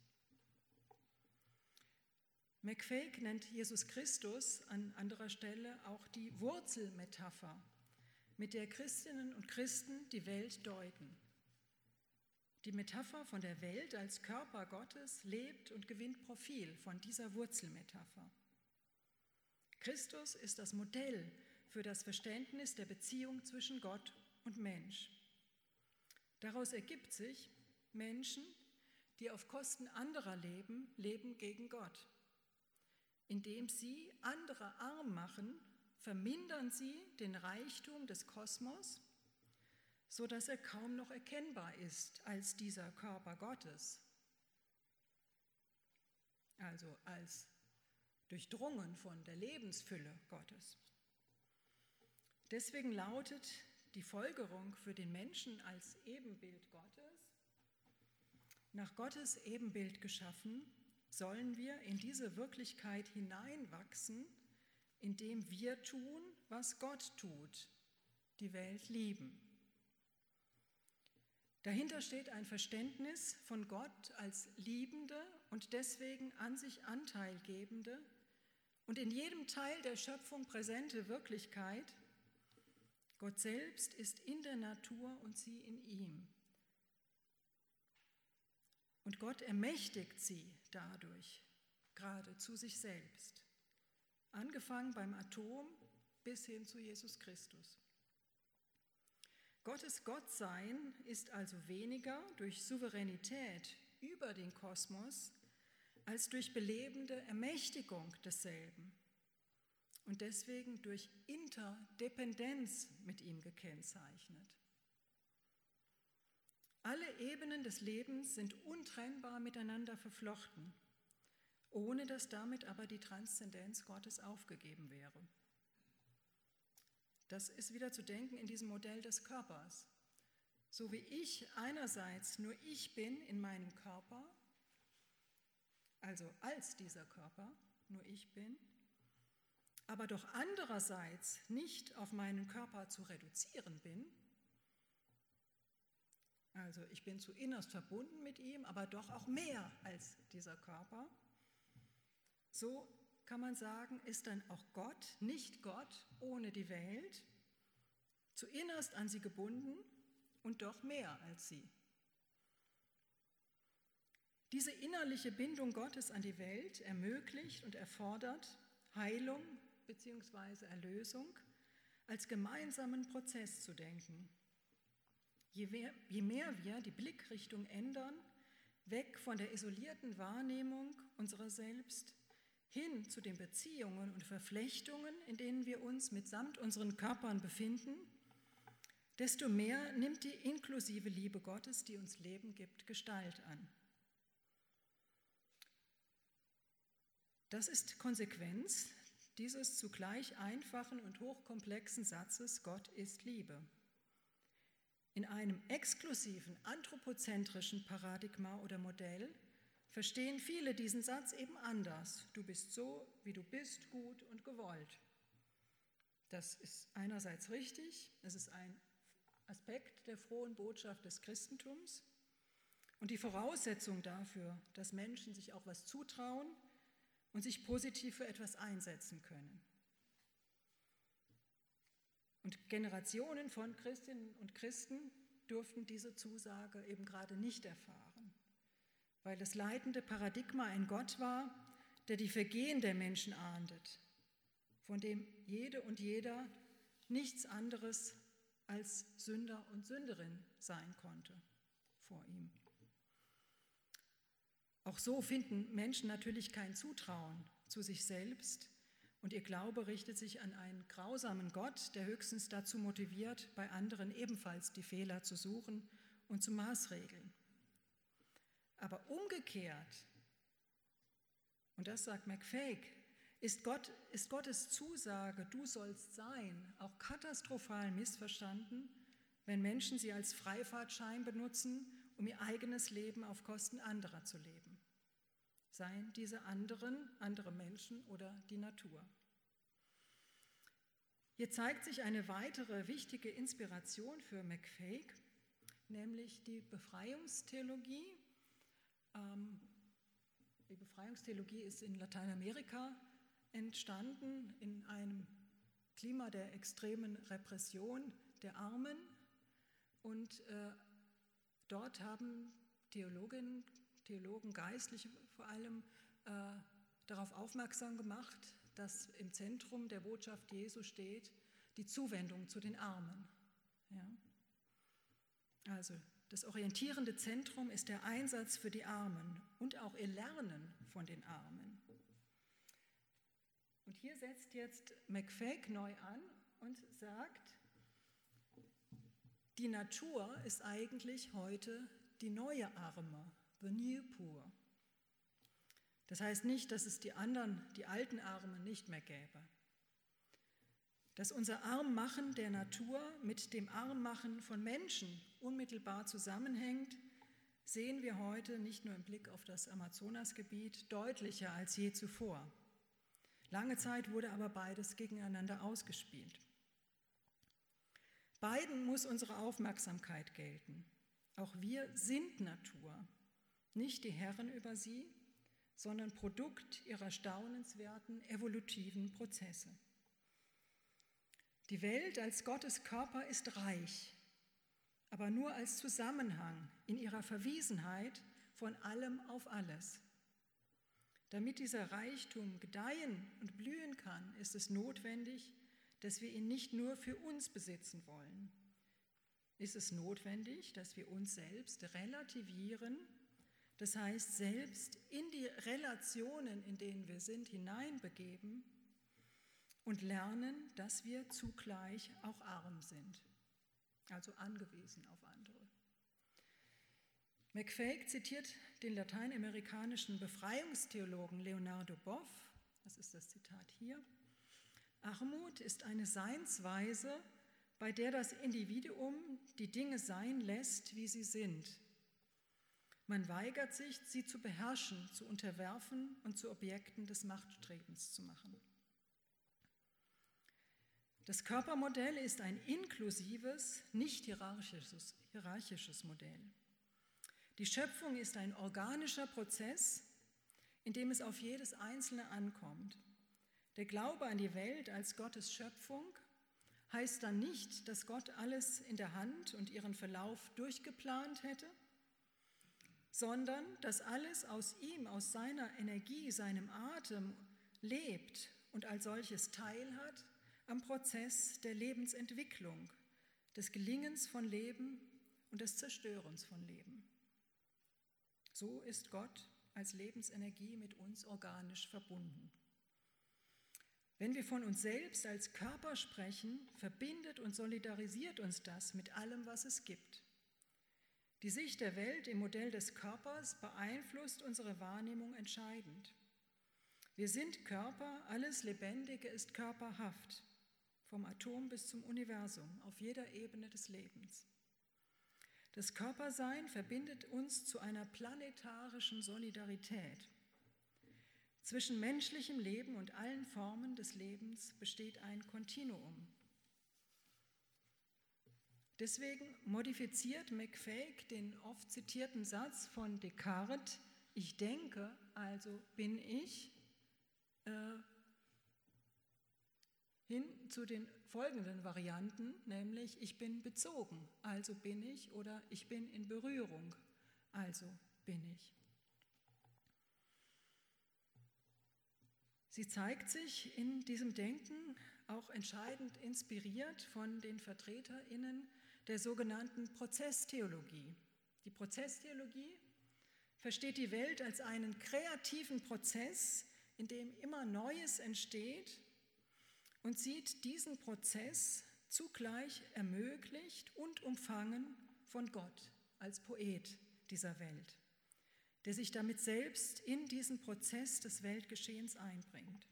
McFake nennt Jesus Christus an anderer Stelle auch die Wurzelmetapher, mit der Christinnen und Christen die Welt deuten. Die Metapher von der Welt als Körper Gottes lebt und gewinnt Profil von dieser Wurzelmetapher. Christus ist das Modell für das Verständnis der Beziehung zwischen Gott und Mensch. Daraus ergibt sich, Menschen, die auf Kosten anderer leben, leben gegen Gott. Indem sie andere arm machen, vermindern sie den Reichtum des Kosmos, so dass er kaum noch erkennbar ist als dieser Körper Gottes. Also als durchdrungen von der Lebensfülle Gottes. Deswegen lautet die Folgerung für den Menschen als Ebenbild Gottes, nach Gottes Ebenbild geschaffen, sollen wir in diese Wirklichkeit hineinwachsen, indem wir tun, was Gott tut, die Welt lieben. Dahinter steht ein Verständnis von Gott als liebende und deswegen an sich anteilgebende und in jedem Teil der Schöpfung präsente Wirklichkeit. Gott selbst ist in der Natur und sie in ihm. Und Gott ermächtigt sie dadurch, gerade zu sich selbst, angefangen beim Atom bis hin zu Jesus Christus. Gottes Gottsein ist also weniger durch Souveränität über den Kosmos als durch belebende Ermächtigung desselben und deswegen durch Interdependenz mit ihm gekennzeichnet. Alle Ebenen des Lebens sind untrennbar miteinander verflochten, ohne dass damit aber die Transzendenz Gottes aufgegeben wäre. Das ist wieder zu denken in diesem Modell des Körpers. So wie ich einerseits nur ich bin in meinem Körper, also als dieser Körper nur ich bin, aber doch andererseits nicht auf meinen Körper zu reduzieren bin, also ich bin zu innerst verbunden mit ihm, aber doch auch mehr als dieser Körper, so kann man sagen, ist dann auch Gott, nicht Gott ohne die Welt, zu innerst an sie gebunden und doch mehr als sie. Diese innerliche Bindung Gottes an die Welt ermöglicht und erfordert Heilung bzw. Erlösung als gemeinsamen Prozess zu denken. Je mehr, je mehr wir die Blickrichtung ändern, weg von der isolierten Wahrnehmung unserer selbst hin zu den Beziehungen und Verflechtungen, in denen wir uns mitsamt unseren Körpern befinden, desto mehr nimmt die inklusive Liebe Gottes, die uns Leben gibt, Gestalt an. Das ist Konsequenz dieses zugleich einfachen und hochkomplexen Satzes Gott ist Liebe. In einem exklusiven anthropozentrischen Paradigma oder Modell verstehen viele diesen Satz eben anders. Du bist so, wie du bist, gut und gewollt. Das ist einerseits richtig, es ist ein Aspekt der frohen Botschaft des Christentums und die Voraussetzung dafür, dass Menschen sich auch was zutrauen und sich positiv für etwas einsetzen können. Und Generationen von Christinnen und Christen durften diese Zusage eben gerade nicht erfahren weil das leitende Paradigma ein Gott war, der die Vergehen der Menschen ahndet, von dem jede und jeder nichts anderes als Sünder und Sünderin sein konnte vor ihm. Auch so finden Menschen natürlich kein Zutrauen zu sich selbst und ihr Glaube richtet sich an einen grausamen Gott, der höchstens dazu motiviert, bei anderen ebenfalls die Fehler zu suchen und zu maßregeln. Aber umgekehrt, und das sagt McFake, ist, Gott, ist Gottes Zusage, du sollst sein, auch katastrophal missverstanden, wenn Menschen sie als Freifahrtschein benutzen, um ihr eigenes Leben auf Kosten anderer zu leben. Seien diese anderen andere Menschen oder die Natur. Hier zeigt sich eine weitere wichtige Inspiration für McFake, nämlich die Befreiungstheologie ähm, die Befreiungstheologie ist in Lateinamerika entstanden, in einem Klima der extremen Repression der Armen. Und äh, dort haben Theologinnen, Theologen, Geistliche vor allem äh, darauf aufmerksam gemacht, dass im Zentrum der Botschaft Jesu steht die Zuwendung zu den Armen. Ja? Also das orientierende Zentrum ist der Einsatz für die Armen und auch ihr Lernen von den Armen. Und hier setzt jetzt McFake neu an und sagt, die Natur ist eigentlich heute die neue Arme, the new poor. Das heißt nicht, dass es die anderen, die alten Arme nicht mehr gäbe. Dass unser Armmachen der Natur mit dem Armmachen von Menschen unmittelbar zusammenhängt, sehen wir heute nicht nur im Blick auf das Amazonasgebiet deutlicher als je zuvor. Lange Zeit wurde aber beides gegeneinander ausgespielt. Beiden muss unsere Aufmerksamkeit gelten. Auch wir sind Natur, nicht die Herren über sie, sondern Produkt ihrer staunenswerten evolutiven Prozesse. Die Welt als Gottes Körper ist reich, aber nur als Zusammenhang in ihrer Verwiesenheit von allem auf alles. Damit dieser Reichtum gedeihen und blühen kann, ist es notwendig, dass wir ihn nicht nur für uns besitzen wollen. Ist es notwendig, dass wir uns selbst relativieren, das heißt selbst in die Relationen, in denen wir sind, hineinbegeben und lernen, dass wir zugleich auch arm sind, also angewiesen auf andere. McFake zitiert den lateinamerikanischen Befreiungstheologen Leonardo Boff, das ist das Zitat hier, Armut ist eine Seinsweise, bei der das Individuum die Dinge sein lässt, wie sie sind. Man weigert sich, sie zu beherrschen, zu unterwerfen und zu Objekten des Machtstrebens zu machen. Das Körpermodell ist ein inklusives, nicht hierarchisches, hierarchisches Modell. Die Schöpfung ist ein organischer Prozess, in dem es auf jedes Einzelne ankommt. Der Glaube an die Welt als Gottes Schöpfung heißt dann nicht, dass Gott alles in der Hand und ihren Verlauf durchgeplant hätte, sondern dass alles aus ihm, aus seiner Energie, seinem Atem lebt und als solches teilhat am Prozess der Lebensentwicklung, des Gelingens von Leben und des Zerstörens von Leben. So ist Gott als Lebensenergie mit uns organisch verbunden. Wenn wir von uns selbst als Körper sprechen, verbindet und solidarisiert uns das mit allem, was es gibt. Die Sicht der Welt im Modell des Körpers beeinflusst unsere Wahrnehmung entscheidend. Wir sind Körper, alles Lebendige ist körperhaft, vom Atom bis zum Universum, auf jeder Ebene des Lebens. Das Körpersein verbindet uns zu einer planetarischen Solidarität. Zwischen menschlichem Leben und allen Formen des Lebens besteht ein Kontinuum. Deswegen modifiziert McFake den oft zitierten Satz von Descartes, ich denke, also bin ich, äh, hin zu den folgenden Varianten, nämlich ich bin bezogen, also bin ich, oder ich bin in Berührung, also bin ich. Sie zeigt sich in diesem Denken auch entscheidend inspiriert von den Vertreterinnen der sogenannten Prozesstheologie. Die Prozesstheologie versteht die Welt als einen kreativen Prozess, in dem immer Neues entsteht und sieht diesen Prozess zugleich ermöglicht und umfangen von Gott als Poet dieser Welt, der sich damit selbst in diesen Prozess des Weltgeschehens einbringt.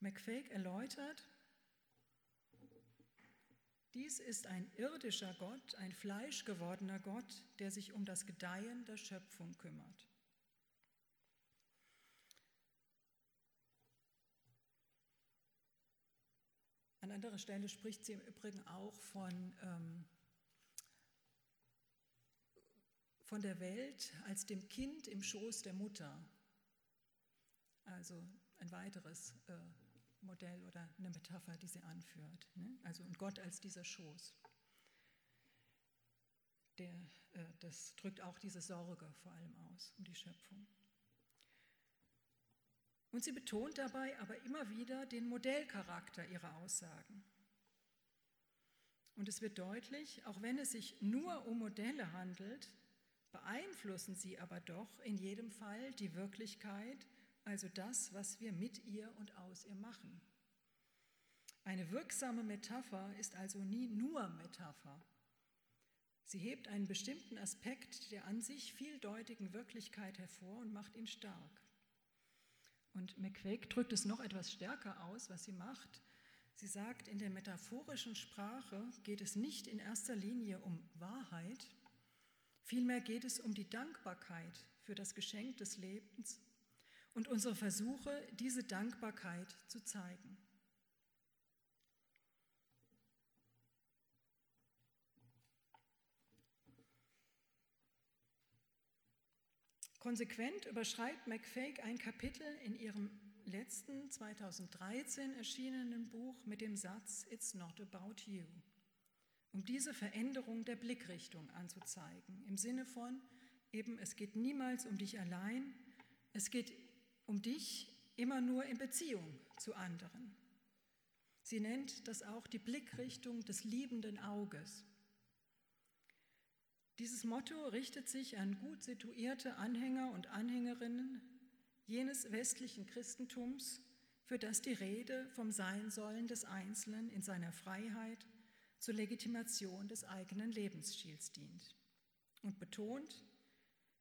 McFake erläutert, dies ist ein irdischer Gott, ein fleischgewordener Gott, der sich um das Gedeihen der Schöpfung kümmert. An anderer Stelle spricht sie im Übrigen auch von, ähm, von der Welt als dem Kind im Schoß der Mutter. Also ein weiteres äh, Modell oder eine Metapher, die sie anführt. Ne? Also und Gott als dieser Schoß. Der, äh, das drückt auch diese Sorge vor allem aus um die Schöpfung. Und sie betont dabei aber immer wieder den Modellcharakter ihrer Aussagen. Und es wird deutlich, auch wenn es sich nur um Modelle handelt, beeinflussen sie aber doch in jedem Fall die Wirklichkeit, also das, was wir mit ihr und aus ihr machen. Eine wirksame Metapher ist also nie nur Metapher. Sie hebt einen bestimmten Aspekt der an sich vieldeutigen Wirklichkeit hervor und macht ihn stark. Und McQuake drückt es noch etwas stärker aus, was sie macht. Sie sagt, in der metaphorischen Sprache geht es nicht in erster Linie um Wahrheit, vielmehr geht es um die Dankbarkeit für das Geschenk des Lebens und unsere Versuche, diese Dankbarkeit zu zeigen. Konsequent überschreibt McFake ein Kapitel in ihrem letzten 2013 erschienenen Buch mit dem Satz It's not about you, um diese Veränderung der Blickrichtung anzuzeigen, im Sinne von eben, es geht niemals um dich allein, es geht um dich immer nur in Beziehung zu anderen. Sie nennt das auch die Blickrichtung des liebenden Auges. Dieses Motto richtet sich an gut situierte Anhänger und Anhängerinnen jenes westlichen Christentums, für das die Rede vom Seinsollen des Einzelnen in seiner Freiheit zur Legitimation des eigenen Lebensstils dient und betont,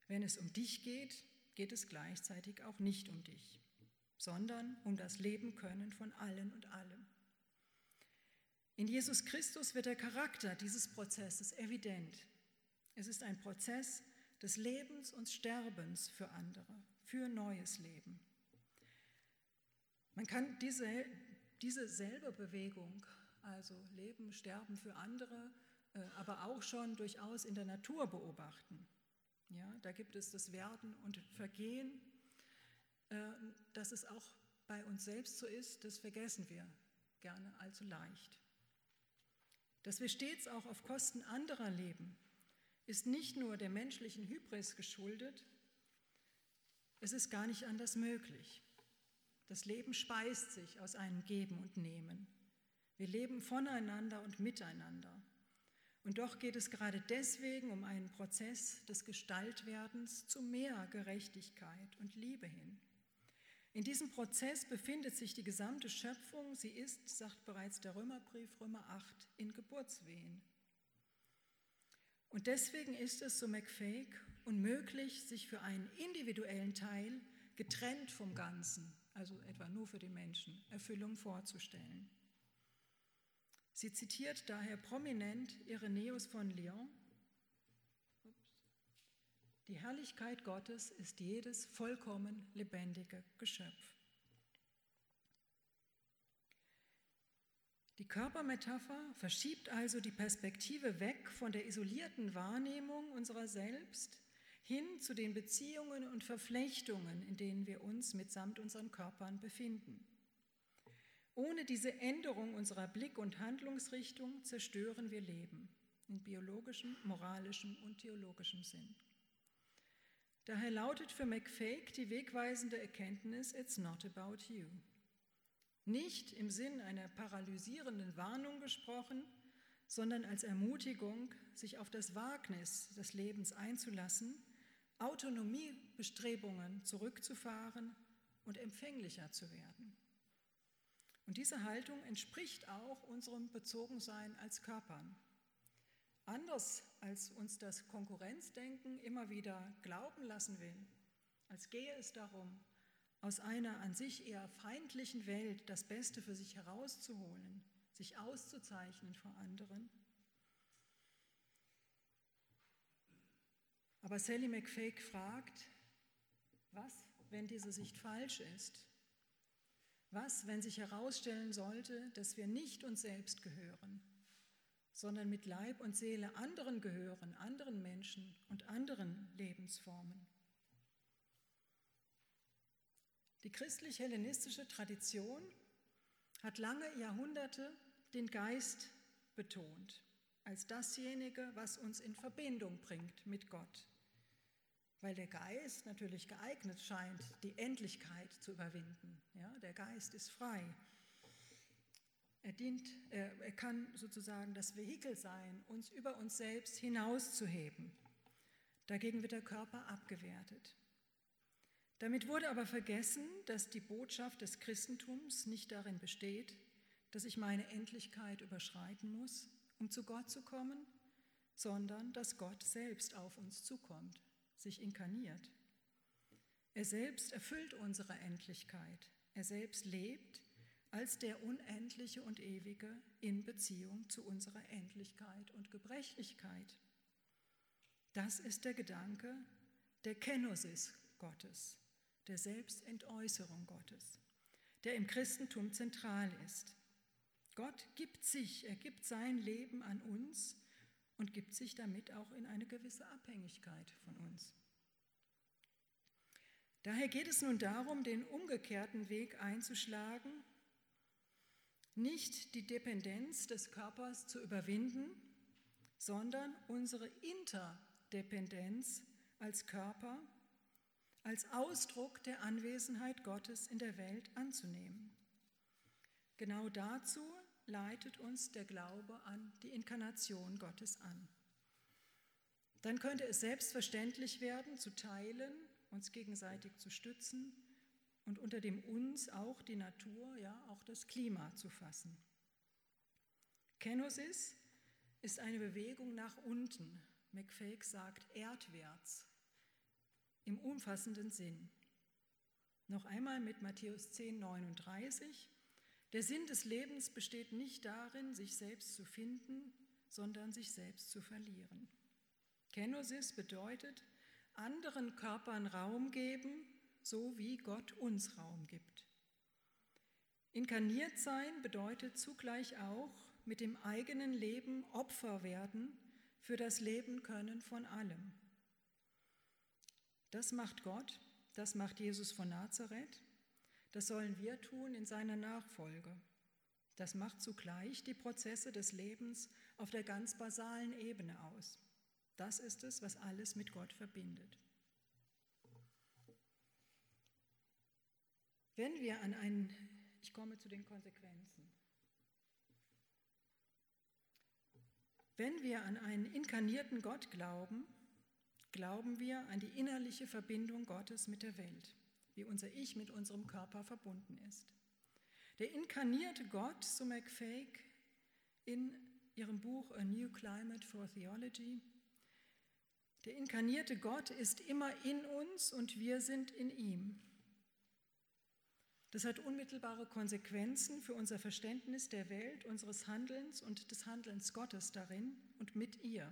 wenn es um dich geht, geht es gleichzeitig auch nicht um dich, sondern um das Leben können von allen und allem. In Jesus Christus wird der Charakter dieses Prozesses evident. Es ist ein Prozess des Lebens und Sterbens für andere, für neues Leben. Man kann diese, diese selbe Bewegung, also Leben, Sterben für andere, äh, aber auch schon durchaus in der Natur beobachten. Ja, da gibt es das Werden und Vergehen. Äh, dass es auch bei uns selbst so ist, das vergessen wir gerne allzu leicht. Dass wir stets auch auf Kosten anderer leben, ist nicht nur der menschlichen Hybris geschuldet, es ist gar nicht anders möglich. Das Leben speist sich aus einem Geben und Nehmen. Wir leben voneinander und miteinander. Und doch geht es gerade deswegen um einen Prozess des Gestaltwerdens zu mehr Gerechtigkeit und Liebe hin. In diesem Prozess befindet sich die gesamte Schöpfung. Sie ist, sagt bereits der Römerbrief Römer 8, in Geburtswehen. Und deswegen ist es, so McFake, unmöglich, sich für einen individuellen Teil getrennt vom Ganzen, also etwa nur für den Menschen, Erfüllung vorzustellen. Sie zitiert daher prominent Irenäus von Lyon. Die Herrlichkeit Gottes ist jedes vollkommen lebendige Geschöpf. Die Körpermetapher verschiebt also die Perspektive weg von der isolierten Wahrnehmung unserer selbst hin zu den Beziehungen und Verflechtungen, in denen wir uns mitsamt unseren Körpern befinden. Ohne diese Änderung unserer Blick- und Handlungsrichtung zerstören wir Leben in biologischem, moralischem und theologischem Sinn. Daher lautet für McFake die wegweisende Erkenntnis, it's not about you. Nicht im Sinn einer paralysierenden Warnung gesprochen, sondern als Ermutigung, sich auf das Wagnis des Lebens einzulassen, Autonomiebestrebungen zurückzufahren und empfänglicher zu werden. Und diese Haltung entspricht auch unserem Bezogensein als Körpern. Anders als uns das Konkurrenzdenken immer wieder glauben lassen will, als gehe es darum, aus einer an sich eher feindlichen Welt das Beste für sich herauszuholen, sich auszuzeichnen vor anderen. Aber Sally McFake fragt, was, wenn diese Sicht falsch ist? Was, wenn sich herausstellen sollte, dass wir nicht uns selbst gehören, sondern mit Leib und Seele anderen gehören, anderen Menschen und anderen Lebensformen? Die christlich-hellenistische Tradition hat lange Jahrhunderte den Geist betont als dasjenige, was uns in Verbindung bringt mit Gott weil der Geist natürlich geeignet scheint, die Endlichkeit zu überwinden. Ja, der Geist ist frei. Er, dient, er, er kann sozusagen das Vehikel sein, uns über uns selbst hinauszuheben. Dagegen wird der Körper abgewertet. Damit wurde aber vergessen, dass die Botschaft des Christentums nicht darin besteht, dass ich meine Endlichkeit überschreiten muss, um zu Gott zu kommen, sondern dass Gott selbst auf uns zukommt sich inkarniert. Er selbst erfüllt unsere Endlichkeit. Er selbst lebt als der Unendliche und Ewige in Beziehung zu unserer Endlichkeit und Gebrechlichkeit. Das ist der Gedanke der Kenosis Gottes, der Selbstentäußerung Gottes, der im Christentum zentral ist. Gott gibt sich, er gibt sein Leben an uns und gibt sich damit auch in eine gewisse Abhängigkeit von uns. Daher geht es nun darum, den umgekehrten Weg einzuschlagen, nicht die Dependenz des Körpers zu überwinden, sondern unsere Interdependenz als Körper, als Ausdruck der Anwesenheit Gottes in der Welt anzunehmen. Genau dazu leitet uns der Glaube an die Inkarnation Gottes an. Dann könnte es selbstverständlich werden, zu teilen, uns gegenseitig zu stützen und unter dem uns auch die Natur, ja auch das Klima zu fassen. Kenosis ist eine Bewegung nach unten. McFake sagt erdwärts im umfassenden Sinn. Noch einmal mit Matthäus 10, 39. Der Sinn des Lebens besteht nicht darin, sich selbst zu finden, sondern sich selbst zu verlieren. Kenosis bedeutet, anderen Körpern Raum geben, so wie Gott uns Raum gibt. Inkarniert sein bedeutet zugleich auch, mit dem eigenen Leben Opfer werden für das Leben können von allem. Das macht Gott, das macht Jesus von Nazareth das sollen wir tun in seiner Nachfolge. Das macht zugleich die Prozesse des Lebens auf der ganz basalen Ebene aus. Das ist es, was alles mit Gott verbindet. Wenn wir an einen, ich komme zu den Konsequenzen, wenn wir an einen inkarnierten Gott glauben, glauben wir an die innerliche Verbindung Gottes mit der Welt wie unser Ich mit unserem Körper verbunden ist. Der inkarnierte Gott, so McFake in ihrem Buch A New Climate for Theology, der inkarnierte Gott ist immer in uns und wir sind in ihm. Das hat unmittelbare Konsequenzen für unser Verständnis der Welt, unseres Handelns und des Handelns Gottes darin und mit ihr.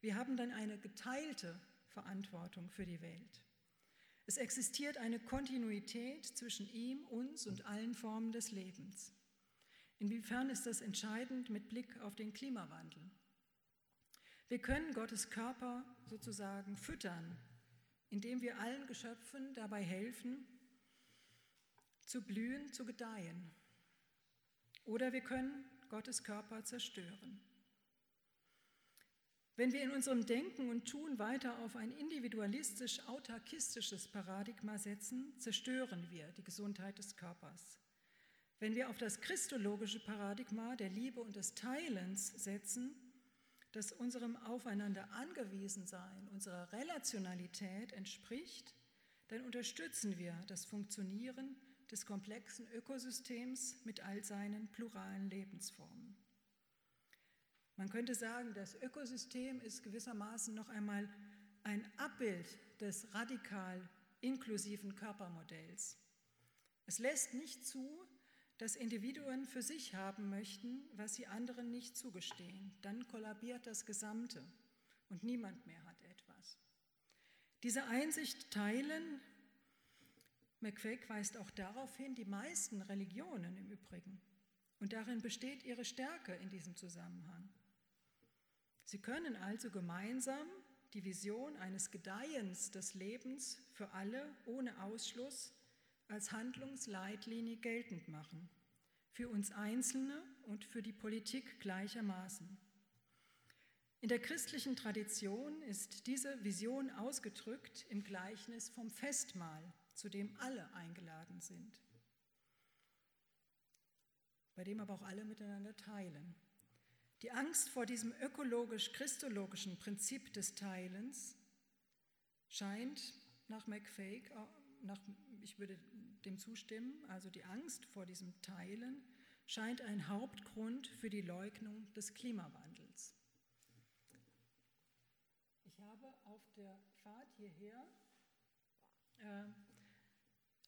Wir haben dann eine geteilte Verantwortung für die Welt. Es existiert eine Kontinuität zwischen ihm, uns und allen Formen des Lebens. Inwiefern ist das entscheidend mit Blick auf den Klimawandel? Wir können Gottes Körper sozusagen füttern, indem wir allen Geschöpfen dabei helfen, zu blühen, zu gedeihen. Oder wir können Gottes Körper zerstören. Wenn wir in unserem Denken und Tun weiter auf ein individualistisch-autarkistisches Paradigma setzen, zerstören wir die Gesundheit des Körpers. Wenn wir auf das christologische Paradigma der Liebe und des Teilens setzen, das unserem Aufeinander angewiesen sein, unserer Relationalität entspricht, dann unterstützen wir das Funktionieren des komplexen Ökosystems mit all seinen pluralen Lebensformen. Man könnte sagen, das Ökosystem ist gewissermaßen noch einmal ein Abbild des radikal inklusiven Körpermodells. Es lässt nicht zu, dass Individuen für sich haben möchten, was sie anderen nicht zugestehen. Dann kollabiert das Gesamte und niemand mehr hat etwas. Diese Einsicht teilen, McQuake weist auch darauf hin, die meisten Religionen im Übrigen. Und darin besteht ihre Stärke in diesem Zusammenhang. Sie können also gemeinsam die Vision eines Gedeihens des Lebens für alle ohne Ausschluss als Handlungsleitlinie geltend machen, für uns Einzelne und für die Politik gleichermaßen. In der christlichen Tradition ist diese Vision ausgedrückt im Gleichnis vom Festmahl, zu dem alle eingeladen sind, bei dem aber auch alle miteinander teilen. Die Angst vor diesem ökologisch-christologischen Prinzip des Teilens scheint nach McFake, nach, ich würde dem zustimmen, also die Angst vor diesem Teilen scheint ein Hauptgrund für die Leugnung des Klimawandels. Ich habe auf der Fahrt hierher äh,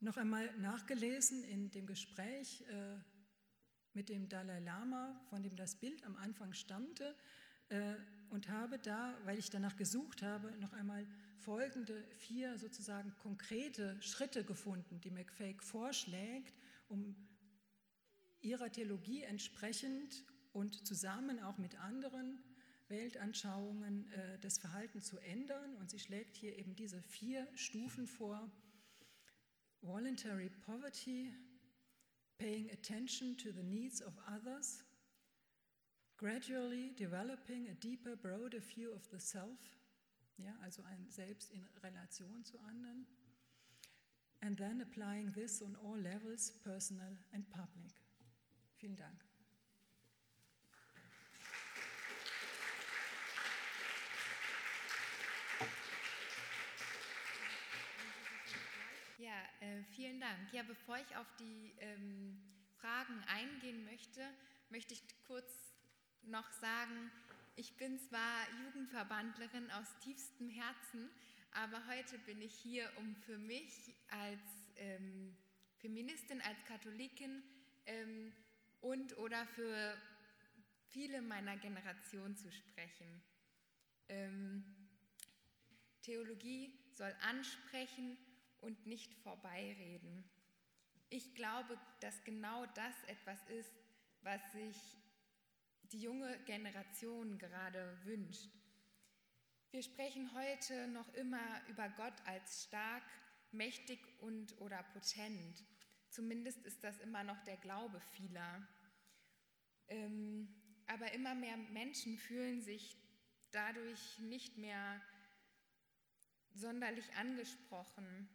noch einmal nachgelesen in dem Gespräch äh, mit dem Dalai Lama, von dem das Bild am Anfang stammte, äh, und habe da, weil ich danach gesucht habe, noch einmal folgende vier sozusagen konkrete Schritte gefunden, die McFake vorschlägt, um ihrer Theologie entsprechend und zusammen auch mit anderen Weltanschauungen äh, das Verhalten zu ändern. Und sie schlägt hier eben diese vier Stufen vor. Voluntary Poverty, Paying Attention to the Needs of Others, Gradually Developing a Deeper, Broader View of the Self, yeah, also ein Selbst in Relation zu anderen. And then applying this on all levels, personal and public. Vielen Dank. Ja, äh, vielen Dank. Ja, bevor ich auf die ähm, Fragen eingehen möchte, möchte ich kurz noch sagen, ich bin zwar Jugendverbandlerin aus tiefstem Herzen, aber heute bin ich hier, um für mich als ähm, Feministin, als Katholikin ähm, und oder für viele meiner Generation zu sprechen. Ähm, Theologie soll ansprechen und nicht vorbeireden. Ich glaube, dass genau das etwas ist, was sich die junge Generation gerade wünscht. Wir sprechen heute noch immer über Gott als stark, mächtig und oder potent. Zumindest ist das immer noch der Glaube vieler. Ähm, aber immer mehr Menschen fühlen sich dadurch nicht mehr sonderlich angesprochen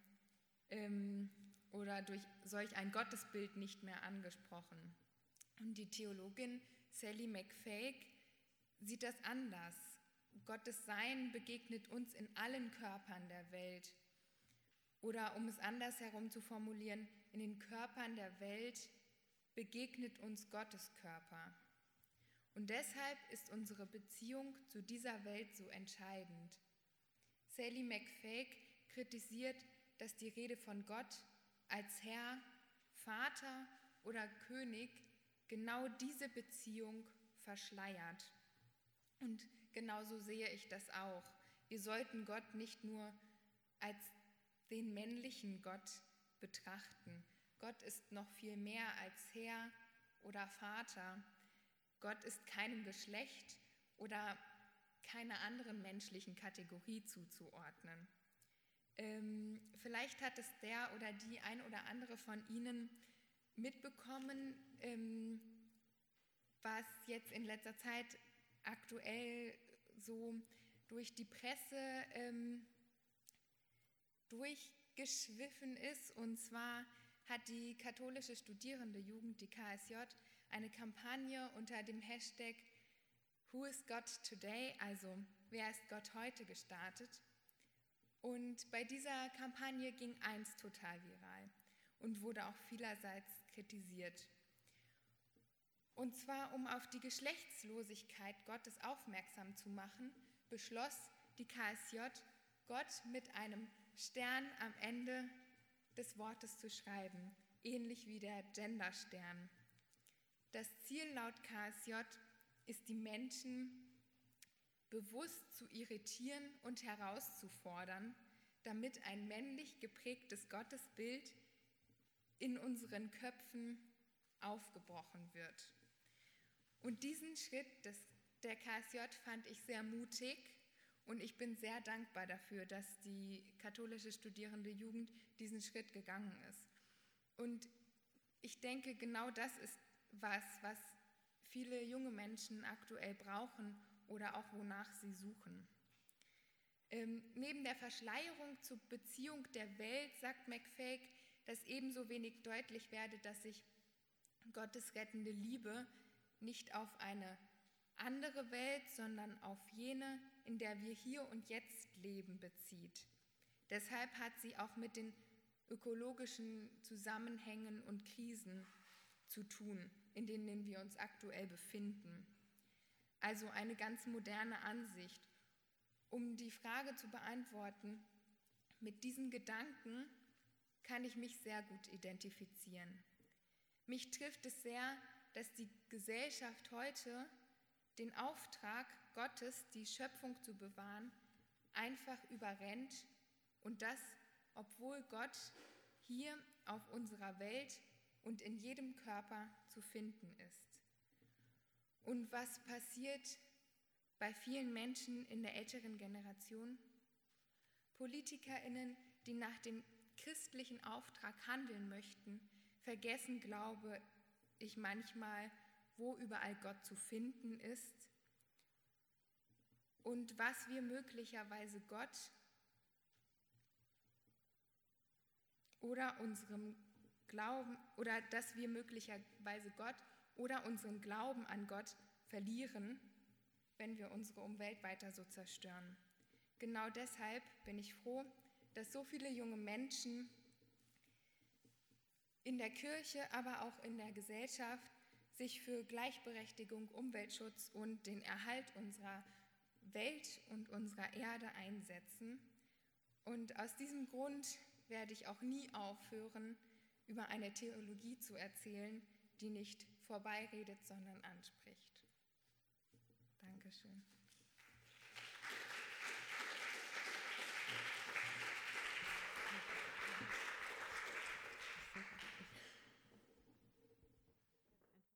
ähm, oder durch solch ein Gottesbild nicht mehr angesprochen. Und die Theologin Sally McFake sieht das anders. Gottes Sein begegnet uns in allen Körpern der Welt. Oder um es andersherum zu formulieren, in den Körpern der Welt begegnet uns Gottes Körper. Und deshalb ist unsere Beziehung zu dieser Welt so entscheidend. Sally McFake kritisiert dass die Rede von Gott als Herr, Vater oder König genau diese Beziehung verschleiert. Und genauso sehe ich das auch. Wir sollten Gott nicht nur als den männlichen Gott betrachten. Gott ist noch viel mehr als Herr oder Vater. Gott ist keinem Geschlecht oder keiner anderen menschlichen Kategorie zuzuordnen. Ähm, vielleicht hat es der oder die ein oder andere von Ihnen mitbekommen, ähm, was jetzt in letzter Zeit aktuell so durch die Presse ähm, durchgeschwiffen ist. Und zwar hat die katholische Studierende Jugend, die KSJ, eine Kampagne unter dem Hashtag Who is God Today, also wer ist Gott heute gestartet. Und bei dieser Kampagne ging eins total viral und wurde auch vielerseits kritisiert. Und zwar, um auf die Geschlechtslosigkeit Gottes aufmerksam zu machen, beschloss die KSJ, Gott mit einem Stern am Ende des Wortes zu schreiben, ähnlich wie der Genderstern. Das Ziel laut KSJ ist, die Menschen bewusst zu irritieren und herauszufordern, damit ein männlich geprägtes Gottesbild in unseren Köpfen aufgebrochen wird. Und diesen Schritt des, der KSJ fand ich sehr mutig und ich bin sehr dankbar dafür, dass die katholische studierende Jugend diesen Schritt gegangen ist. Und ich denke, genau das ist was, was viele junge Menschen aktuell brauchen oder auch wonach sie suchen. Ähm, neben der Verschleierung zur Beziehung der Welt sagt McFake, dass ebenso wenig deutlich werde, dass sich Gottes rettende Liebe nicht auf eine andere Welt, sondern auf jene, in der wir hier und jetzt leben, bezieht. Deshalb hat sie auch mit den ökologischen Zusammenhängen und Krisen zu tun, in denen wir uns aktuell befinden also eine ganz moderne Ansicht. Um die Frage zu beantworten, mit diesen Gedanken kann ich mich sehr gut identifizieren. Mich trifft es sehr, dass die Gesellschaft heute den Auftrag Gottes, die Schöpfung zu bewahren, einfach überrennt und das, obwohl Gott hier auf unserer Welt und in jedem Körper zu finden ist. Und was passiert bei vielen Menschen in der älteren Generation? Politikerinnen, die nach dem christlichen Auftrag handeln möchten, vergessen, glaube ich manchmal, wo überall Gott zu finden ist und was wir möglicherweise Gott oder unserem Glauben oder dass wir möglicherweise Gott oder unseren Glauben an Gott verlieren, wenn wir unsere Umwelt weiter so zerstören. Genau deshalb bin ich froh, dass so viele junge Menschen in der Kirche, aber auch in der Gesellschaft sich für Gleichberechtigung, Umweltschutz und den Erhalt unserer Welt und unserer Erde einsetzen. Und aus diesem Grund werde ich auch nie aufhören, über eine Theologie zu erzählen, die nicht vorbeiredet, sondern anspricht. Dankeschön.